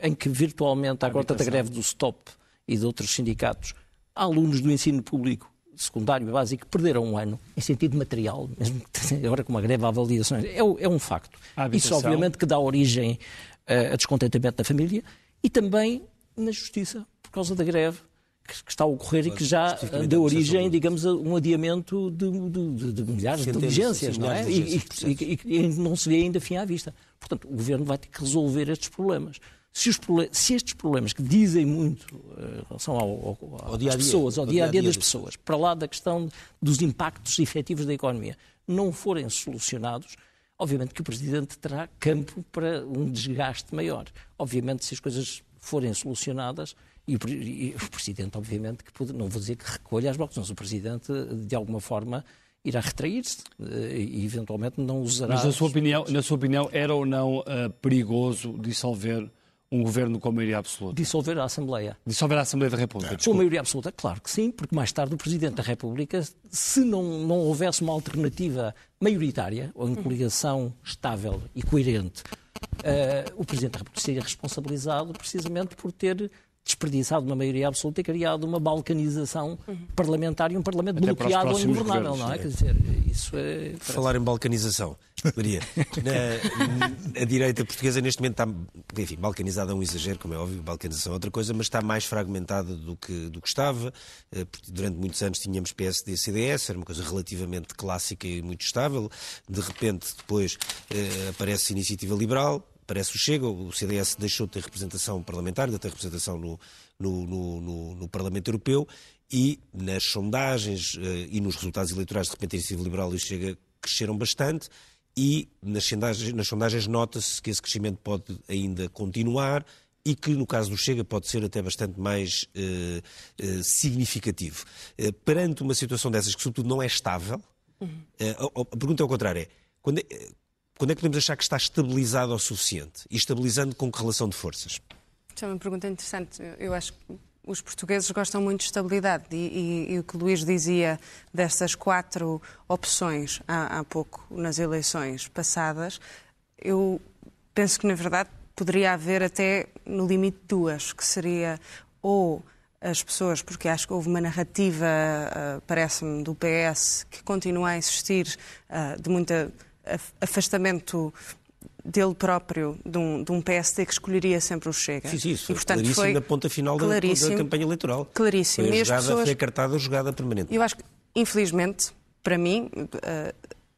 S5: em que virtualmente, conta da greve do STOP e de outros sindicatos, há alunos do ensino público secundário e básico perderam um ano em sentido material, mesmo que agora com uma greve há avaliações. É, é um facto.
S2: A
S5: Isso, obviamente, que dá origem eh, a descontentamento da família e também na justiça, por causa da greve que, que está a ocorrer e que já deu
S1: a administração
S5: origem, digamos, a um adiamento de, de- de- de milhares de diligências, não é? E, e- e- e não se vê ainda fim à vista. Portanto, o Governo vai ter que resolver estes problemas. Se, se estes problemas que dizem muito eh, em relação ao, ao,
S1: Ao
S5: às
S1: dia-a-dia,
S5: pessoas, ao
S1: ao
S5: dia a dia
S1: dia-a-dia
S5: das pessoas, para lá da questão dos impactos efetivos da economia, não forem solucionados, obviamente que o Presidente terá campo para um desgaste maior. Obviamente, se as coisas forem solucionadas, e o, e o Presidente, obviamente, que pode, não vou dizer que recolha as blocos, mas o Presidente, de alguma forma, irá retrair-se eh, e, eventualmente, não usará...
S2: Mas na sua opinião, na sua opinião era ou não eh, perigoso dissolver um governo com maioria absoluta?
S5: dissolver a Assembleia.
S2: Dissolver a Assembleia da República,
S5: Com maioria absoluta? Claro que sim, porque mais tarde o Presidente da República, se não, não houvesse uma alternativa maioritária, ou em coligação estável e coerente, eh, o Presidente da República seria responsabilizado precisamente por ter desperdiçado uma maioria absoluta e criado uma balcanização parlamentar e um parlamento
S2: Até
S5: bloqueado ou ingovernável, não é?
S2: é.
S5: Quer dizer, isso é...
S1: Falar em balcanização. Maria, na- a direita portuguesa neste momento está, enfim, balcanizada é um exagero, como é óbvio, balcanização é outra coisa, mas está mais fragmentada do que, do que estava. Eh, porque Durante muitos anos tínhamos PSD e CDS, era uma coisa relativamente clássica e muito estável. De repente, depois eh, aparece a Iniciativa Liberal, aparece o Chega, o CDS deixou de ter representação parlamentar, de ter representação no, no, no- no- Parlamento Europeu e nas sondagens eh, e nos resultados eleitorais, de repente a Iniciativa Liberal e o Chega cresceram bastante e nas sondagens, nas sondagens nota-se que esse crescimento pode ainda continuar e que, no caso do Chega, pode ser até bastante mais eh, eh, significativo. Eh, perante uma situação dessas que, sobretudo, não é estável, eh, a, a pergunta é ao contrário, é quando, é quando é que podemos achar que está estabilizado o suficiente? E estabilizando com que relação de forças?
S6: Isso é uma pergunta interessante. Eu- acho que os portugueses gostam muito de estabilidade e, e- e o que o Luís dizia destas quatro opções há, há pouco nas eleições passadas, eu penso que na verdade poderia haver até no limite duas, que seria ou as pessoas, porque acho que houve uma narrativa, ah, parece-me, do PS que continua a existir ah, de muito af- afastamento dele próprio, de um, de um PSD que escolheria sempre o Chega.
S1: Sim, isso foi
S6: E, portanto,
S1: claríssimo
S6: foi
S1: na ponta final da, da
S6: claríssimo.
S1: campanha eleitoral.
S6: Claríssimo.
S1: Foi, a jogada,
S6: pessoas-
S1: foi a cartada jogada permanente.
S6: eu acho que, infelizmente, para mim, eh,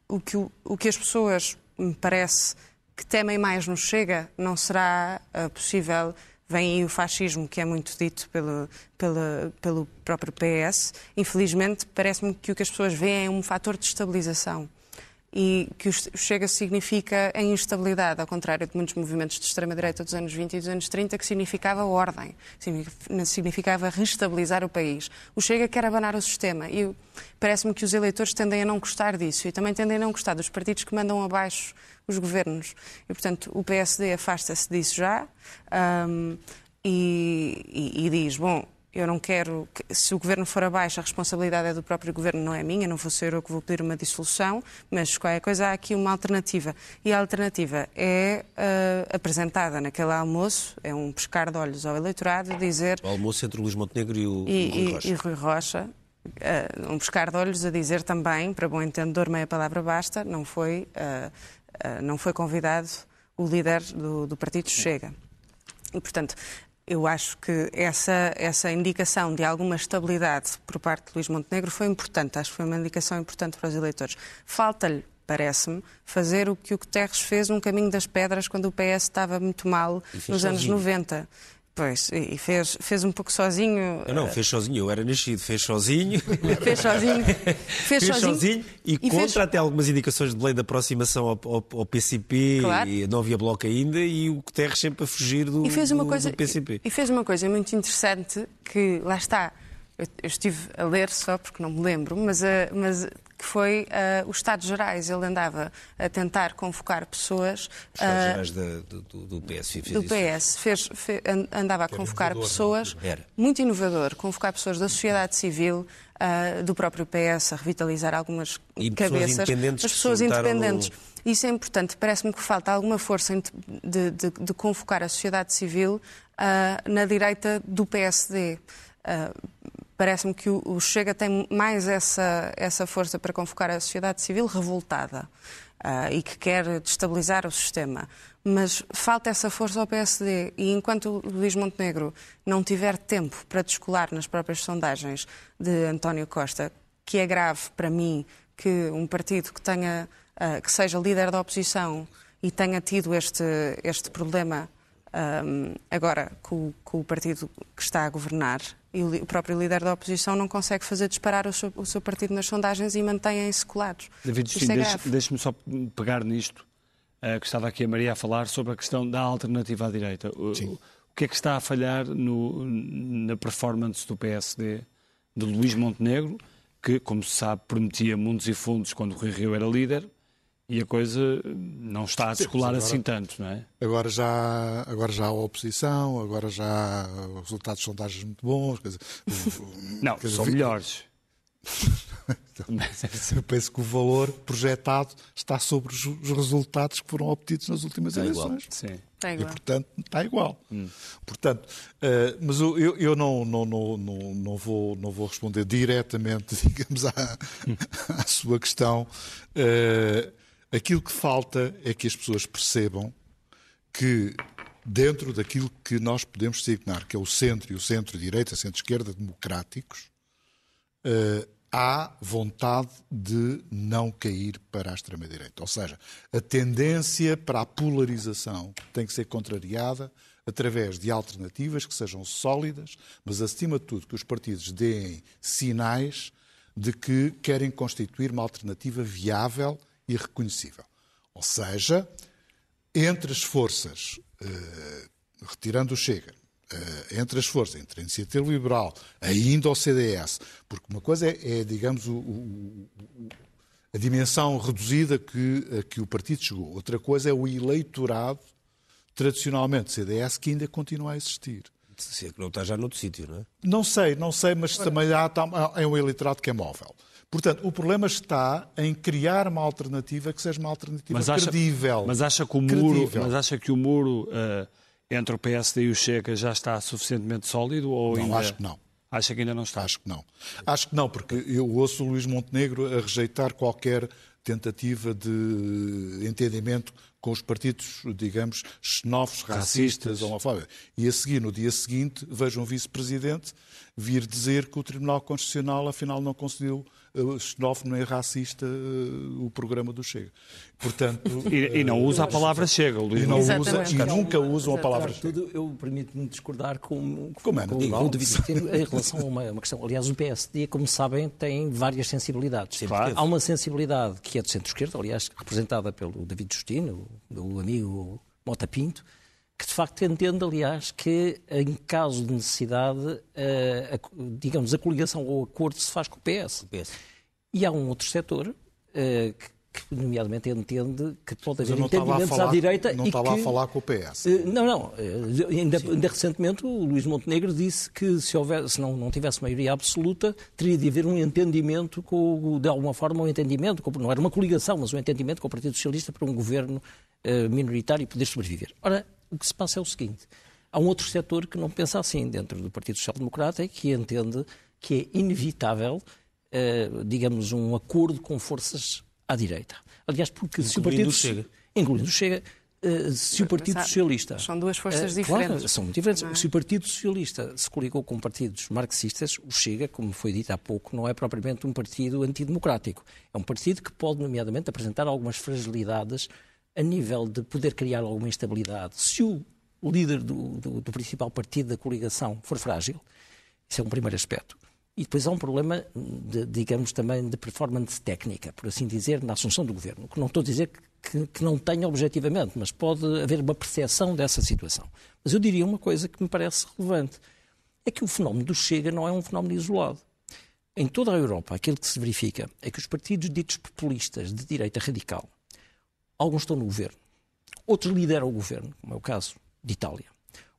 S6: o, que, o, o que as pessoas me parece que temem mais no Chega não será eh, possível. Vem aí o fascismo, que é muito dito pelo, pelo, pelo próprio PS. Infelizmente, parece-me que o que as pessoas veem é um fator de estabilização. E que o Chega significa a instabilidade, ao contrário de muitos movimentos de extrema-direita dos anos 20 e dos anos 30, que significava ordem, significava restabilizar o país. O Chega quer abanar o sistema e parece-me que os eleitores tendem a não gostar disso e também tendem a não gostar dos partidos que mandam abaixo os governos. E, portanto, o PSD afasta-se disso já hum, e, e- e diz, bom, eu não quero, que, se o governo for abaixo, a responsabilidade é do próprio governo, não é minha, não vou ser eu que vou pedir uma dissolução, mas qualquer coisa há aqui uma alternativa. E a alternativa é ah, apresentada naquele almoço, é um pescar de olhos ao eleitorado, dizer
S1: O almoço entre o Luís Montenegro e o,
S6: e,
S1: Rui
S6: e-
S1: Rocha.
S6: e Rui Rocha, eh, um pescar de olhos a dizer também, para bom entendedor, meia palavra basta, não foi, eh, não foi convidado o líder do, do Partido Chega. E, portanto, eu acho que essa, essa indicação de alguma estabilidade por parte de Luís Montenegro foi importante, acho que foi uma indicação importante para os eleitores. Falta-lhe parece-me, fazer o que o Guterres fez um caminho das pedras quando o PS estava muito mal nos anos
S1: sozinho.
S6: 90. Pois, e e fez, fez um pouco sozinho.
S1: Não, não, fez sozinho, eu era nascido, fez sozinho.
S6: Fez sozinho. Fez,
S1: Fez sozinho e,
S6: E
S1: contra
S6: fez-
S1: até algumas indicações de lei de aproximação ao, ao- ao PCP,
S6: Claro.
S1: e não havia bloco ainda, e o Guterres sempre a fugir do,
S6: E fez uma
S1: do-
S6: coisa,
S1: do PCP.
S6: e fez uma coisa muito interessante que lá está. Eu, eu estive a ler só porque não me lembro, mas, ah, mas que foi ah, os Estados Gerais. Ele andava a tentar convocar pessoas
S1: Os Estados Gerais da- do, do, PS fez
S6: do. PS. Fez, fe- an- andava a convocar
S3: inovador,
S6: pessoas, muito inovador, convocar pessoas da sociedade civil, ah, do próprio PS, a revitalizar algumas
S1: E pessoas
S6: cabeças.
S1: independentes
S6: As pessoas independentes.
S1: no-
S6: Isso é importante. Parece-me que falta alguma força de, de- de convocar a sociedade civil ah, na direita do PSD. Ah, Parece-me que o, Chega tem mais essa, essa força para convocar a sociedade civil revoltada ah, e que quer destabilizar o sistema. Mas falta essa força ao PSD e enquanto o Luís Montenegro não tiver tempo para descolar nas próprias sondagens de António Costa, que é grave para mim que um partido que tenha ah, que seja líder da oposição e tenha tido este, este problema ahm, agora com, o- com o partido que está a governar e o, o próprio líder da oposição não consegue fazer disparar o seu, o seu partido nas sondagens e mantém-se colados.
S2: David
S6: Isto
S2: Justino,
S6: é
S2: deixe- deixe-me só pegar nisto, eh, que estava aqui a Maria a falar sobre a questão da alternativa à direita. O, o que é que está a falhar no- na performance do PSD de Luís Montenegro, que, como se sabe, prometia mundos e fundos quando o Rui Rio era líder, e a coisa não está a descolar
S3: agora-
S2: assim tanto, não é?
S3: Agora já, agora já há oposição, agora já há os resultados de sondagens muito bons. Quer dizer,
S2: Não,
S3: quer dizer,
S2: são
S3: vi-
S2: melhores.
S3: Eu penso que o valor projetado está sobre os, os resultados que foram obtidos nas últimas
S1: igual.
S3: eleições.
S2: Sim.
S6: Está igual.
S3: E, portanto, está igual. Hum. Portanto, uh, mas eu, eu não, não, não, não, não, vou, não vou responder diretamente, digamos, à, à sua questão. Uh, aquilo que falta é que as pessoas percebam que dentro daquilo que nós podemos designar, que é o centro e o centro-direita, centro-esquerda, democráticos, uh, há vontade de não cair para a extrema-direita. Ou seja, a tendência para a polarização tem que ser contrariada através de alternativas que sejam sólidas, mas acima de tudo que os partidos deem sinais de que querem constituir uma alternativa viável e reconhecível. Ou seja, entre as forças, eh, retirando o Chega, uh, entre as forças, entre a Iniciativa Liberal, ainda ao CDS, porque uma coisa é, é digamos, o, o, a dimensão reduzida que, a que o partido chegou, outra coisa é o eleitorado, tradicionalmente CDS, que ainda continua a existir.
S1: Se é que não está já noutro sítio, não é?
S3: Não sei, não sei, mas também há, é um eleitorado que é móvel. Portanto, o problema está em criar uma alternativa que seja uma alternativa mas acha, credível.
S2: Mas acha que o muro, mas acha que o muro uh, entre o PSD e o Chega já está suficientemente sólido? Ou
S3: não,
S2: ainda...
S3: acho que não.
S2: Acha que ainda não está?
S3: Acho que não. Acho que não, porque eu ouço o Luís Montenegro a rejeitar qualquer tentativa de entendimento com os partidos, digamos, xenófobos, racistas, homofóbicos. E a seguir, no dia seguinte, vejo um vice-presidente vir dizer que o Tribunal Constitucional, afinal, não concedeu xenófobo nem racista eh, o programa do Chega. Portanto,
S2: e, e não usa a palavra Chega,
S3: Luís. E, não usa, e nunca usam a palavra Chega.
S5: Tudo, eu permito-me discordar com, com, como é, com, com o David em relação a uma, uma, questão. Aliás, o PSD, como sabem, tem várias sensibilidades. Claro. Há uma sensibilidade que é de centro-esquerda, aliás, representada pelo David Justino, o amigo Mota Pinto, que de facto entende, aliás, que em caso de necessidade, a, a, digamos, a coligação ou o acordo se faz com o PS. o PS. E há um outro setor que, que, nomeadamente, entende que pode haver entendimentos
S3: falar,
S5: à direita
S3: não
S5: e
S3: estava
S5: que...
S3: a falar com o PS.
S5: Não, não. Ainda, ainda, recentemente o Luís Montenegro disse que se, houver, se não, não tivesse maioria absoluta, teria de haver um entendimento, com, de alguma forma, um entendimento, com, não era uma coligação, mas um entendimento com o Partido Socialista para um governo minoritário poder sobreviver. Ora, o que se passa é o seguinte: há um outro setor que não pensa assim dentro do Partido Social Democrata e que entende que é inevitável, eh, digamos, um acordo com forças à direita. Aliás, porque
S1: incluindo se o Partido Chega,
S5: incluindo Chega, eh, se o Partido Socialista.
S6: São duas forças uh, diferentes.
S5: Claro, são muito diferentes. É? Se o Partido Socialista se coligou com partidos marxistas, o Chega, como foi dito há pouco, não é propriamente um partido antidemocrático. É um partido que pode, nomeadamente, apresentar algumas fragilidades a nível de poder criar alguma instabilidade, se o líder do, do, do, principal partido da coligação for frágil, isso é um primeiro aspecto. E depois há um problema, de, digamos, também de performance técnica, por assim dizer, na assunção do governo. Que não estou a dizer que, que não tenha objetivamente, mas pode haver uma percepção dessa situação. Mas eu diria uma coisa que me parece relevante: é que o fenómeno do Chega não é um fenómeno isolado. Em toda a Europa, aquilo que se verifica é que os partidos ditos populistas de direita radical Alguns estão no governo, outros lideram o governo, como é o caso de Itália.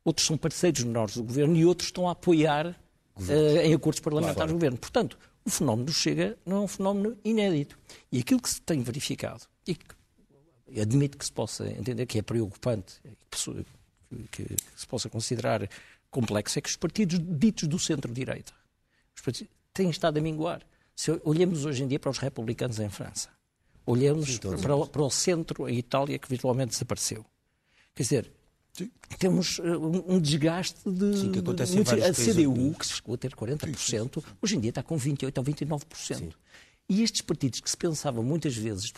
S5: Outros são parceiros menores do governo e outros estão a apoiar uh, em acordos parlamentares claro. o governo. Portanto, o fenómeno do Chega não é um fenómeno inédito. E aquilo que se tem verificado, e que admito que se possa entender que é preocupante, que, que se possa considerar complexo, é que os partidos ditos do centro-direita têm estado a minguar. Se olhamos hoje em dia para os republicanos em França, Olhamos para o, para o, centro, a Itália, que virtualmente desapareceu. Quer dizer, Sim. temos uh, um desgaste de. Sim, que acontece de, muito, a CDU, que chegou a ter 40%, sim, hoje em dia está com 28% ou 29%. E estes partidos que se pensavam muitas vezes,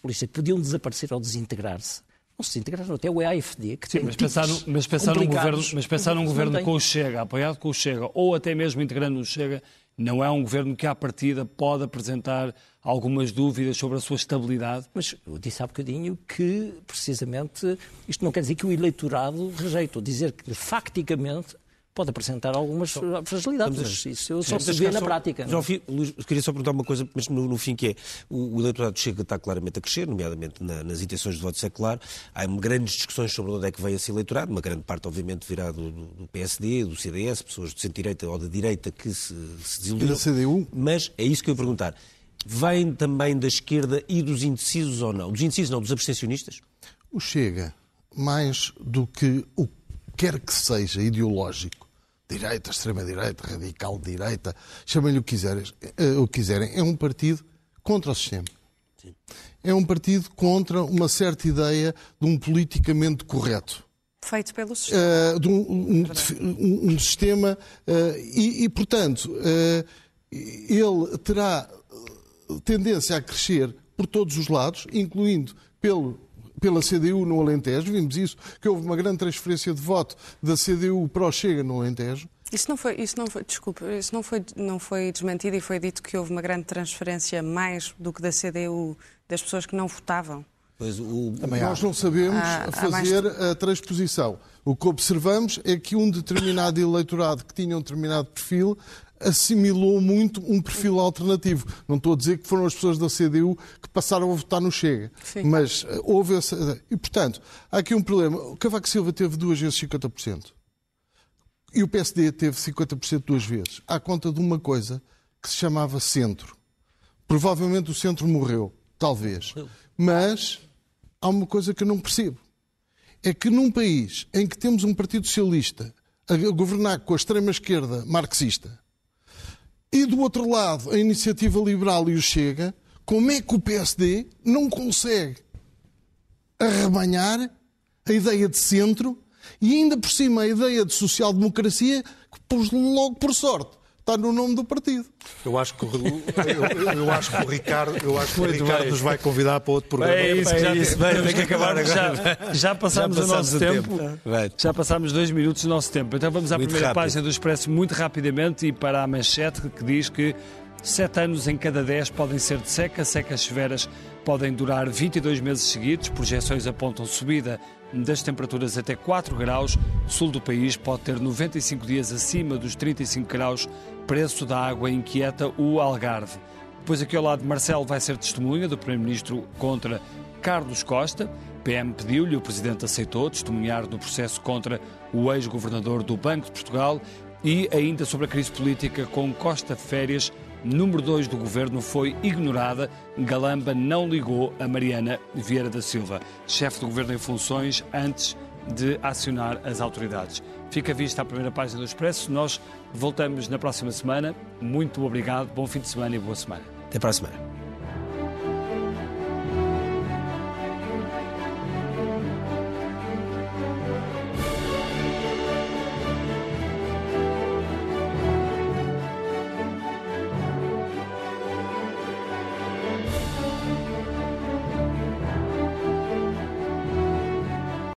S5: polícia, podiam desaparecer ou desintegrar-se, não se desintegraram até o AFD, que Sim, tem
S2: mas pensar, no, mas pensar num governo, mas pensar num governo com o Chega, apoiado com o Chega, ou até mesmo integrando o Chega, não é um governo que, à partida, pode apresentar algumas dúvidas sobre a sua estabilidade.
S5: Mas eu disse há bocadinho que, precisamente, isto não quer dizer que o eleitorado rejeita, dizer que, facticamente, pode apresentar algumas fragilidades, mas isso só se vê na só, prática.
S1: João, Luís, queria só perguntar uma coisa, mas no, no fim que é, o, o eleitorado Chega está claramente a crescer, nomeadamente na, nas intenções de voto secular, há grandes discussões sobre onde é que vem esse eleitorado, uma grande parte obviamente virá do, do PSD, do CDS, pessoas de centro-direita ou de direita que se, se desiludiram.
S4: CDU?
S1: Mas é isso que eu ia perguntar. Vem também da esquerda e dos indecisos ou não? Dos indecisos não, dos abstencionistas?
S4: O Chega mais do que o que quer que seja ideológico, direita, extrema-direita, radical direita, chamem-lhe o que quiserem, eh, o que quiserem, é um partido contra o sistema. É um partido contra uma certa ideia de um politicamente correto.
S6: Feito pelo sistema.
S4: Uh, de um, um, um, um sistema uh, e, e, portanto, uh, ele terá tendência a crescer por todos os lados, incluindo pelo, pela CDU no Alentejo. Vimos isso, que houve uma grande transferência de voto da CDU para o Chega no Alentejo.
S6: Isso não foi, isso não foi, desculpe, isso não foi, não foi desmentido e foi dito que houve uma grande transferência mais do que da CDU das pessoas que não votavam.
S4: Pois o... Nós não sabemos há, fazer há a transposição. O que observamos é que um determinado eleitorado que tinha um determinado perfil assimilou muito um perfil alternativo. Não estou a dizer que foram as pessoas da CDU que passaram a votar no Chega, Sim. mas eh, houve essa... E, portanto, há aqui um problema. O Cavaco Silva teve duas vezes 50%. E o PSD teve 50% duas vezes. À conta de uma coisa que se chamava centro. Provavelmente o centro morreu, talvez. Mas há uma coisa que eu não percebo. É que num país em que temos um Partido Socialista a governar com a extrema-esquerda marxista e do outro lado a Iniciativa Liberal e o Chega, como é que o PSD não consegue arrebanhar a ideia de centro e ainda por cima a ideia de social-democracia que pôs logo por sorte está no nome do partido.
S3: Eu acho que o, eu, eu acho que o Ricardo, eu acho que o Ricardo nos vai convidar para outro programa.
S2: É isso, já, isso, bem, tem que acabar. Já, já passámos o nosso tempo. tempo. Já passámos dois minutos do nosso tempo. Então vamos à muito primeira rápido. página do Expresso muito rapidamente e para a manchete que diz que Sete anos em cada dez podem ser de seca, secas severas podem durar 22 meses seguidos, projeções apontam subida das temperaturas até 4 graus, o sul do país pode ter 95 dias acima dos 35 graus, preço da água inquieta o Algarve. Depois aqui ao lado Marcelo vai ser testemunha do Primeiro-Ministro contra Carlos Costa. PM pediu-lhe, o Presidente aceitou testemunhar no processo contra o ex-governador do Banco de Portugal e ainda sobre a crise política com Costa Férias número 2 do governo foi ignorada. Galamba não ligou a Mariana Vieira da Silva, chefe do governo em funções, antes de acionar as autoridades. Fica vista a primeira página do Expresso. Nós voltamos na próxima semana. Muito obrigado, bom fim de semana e boa semana.
S1: Até para a semana.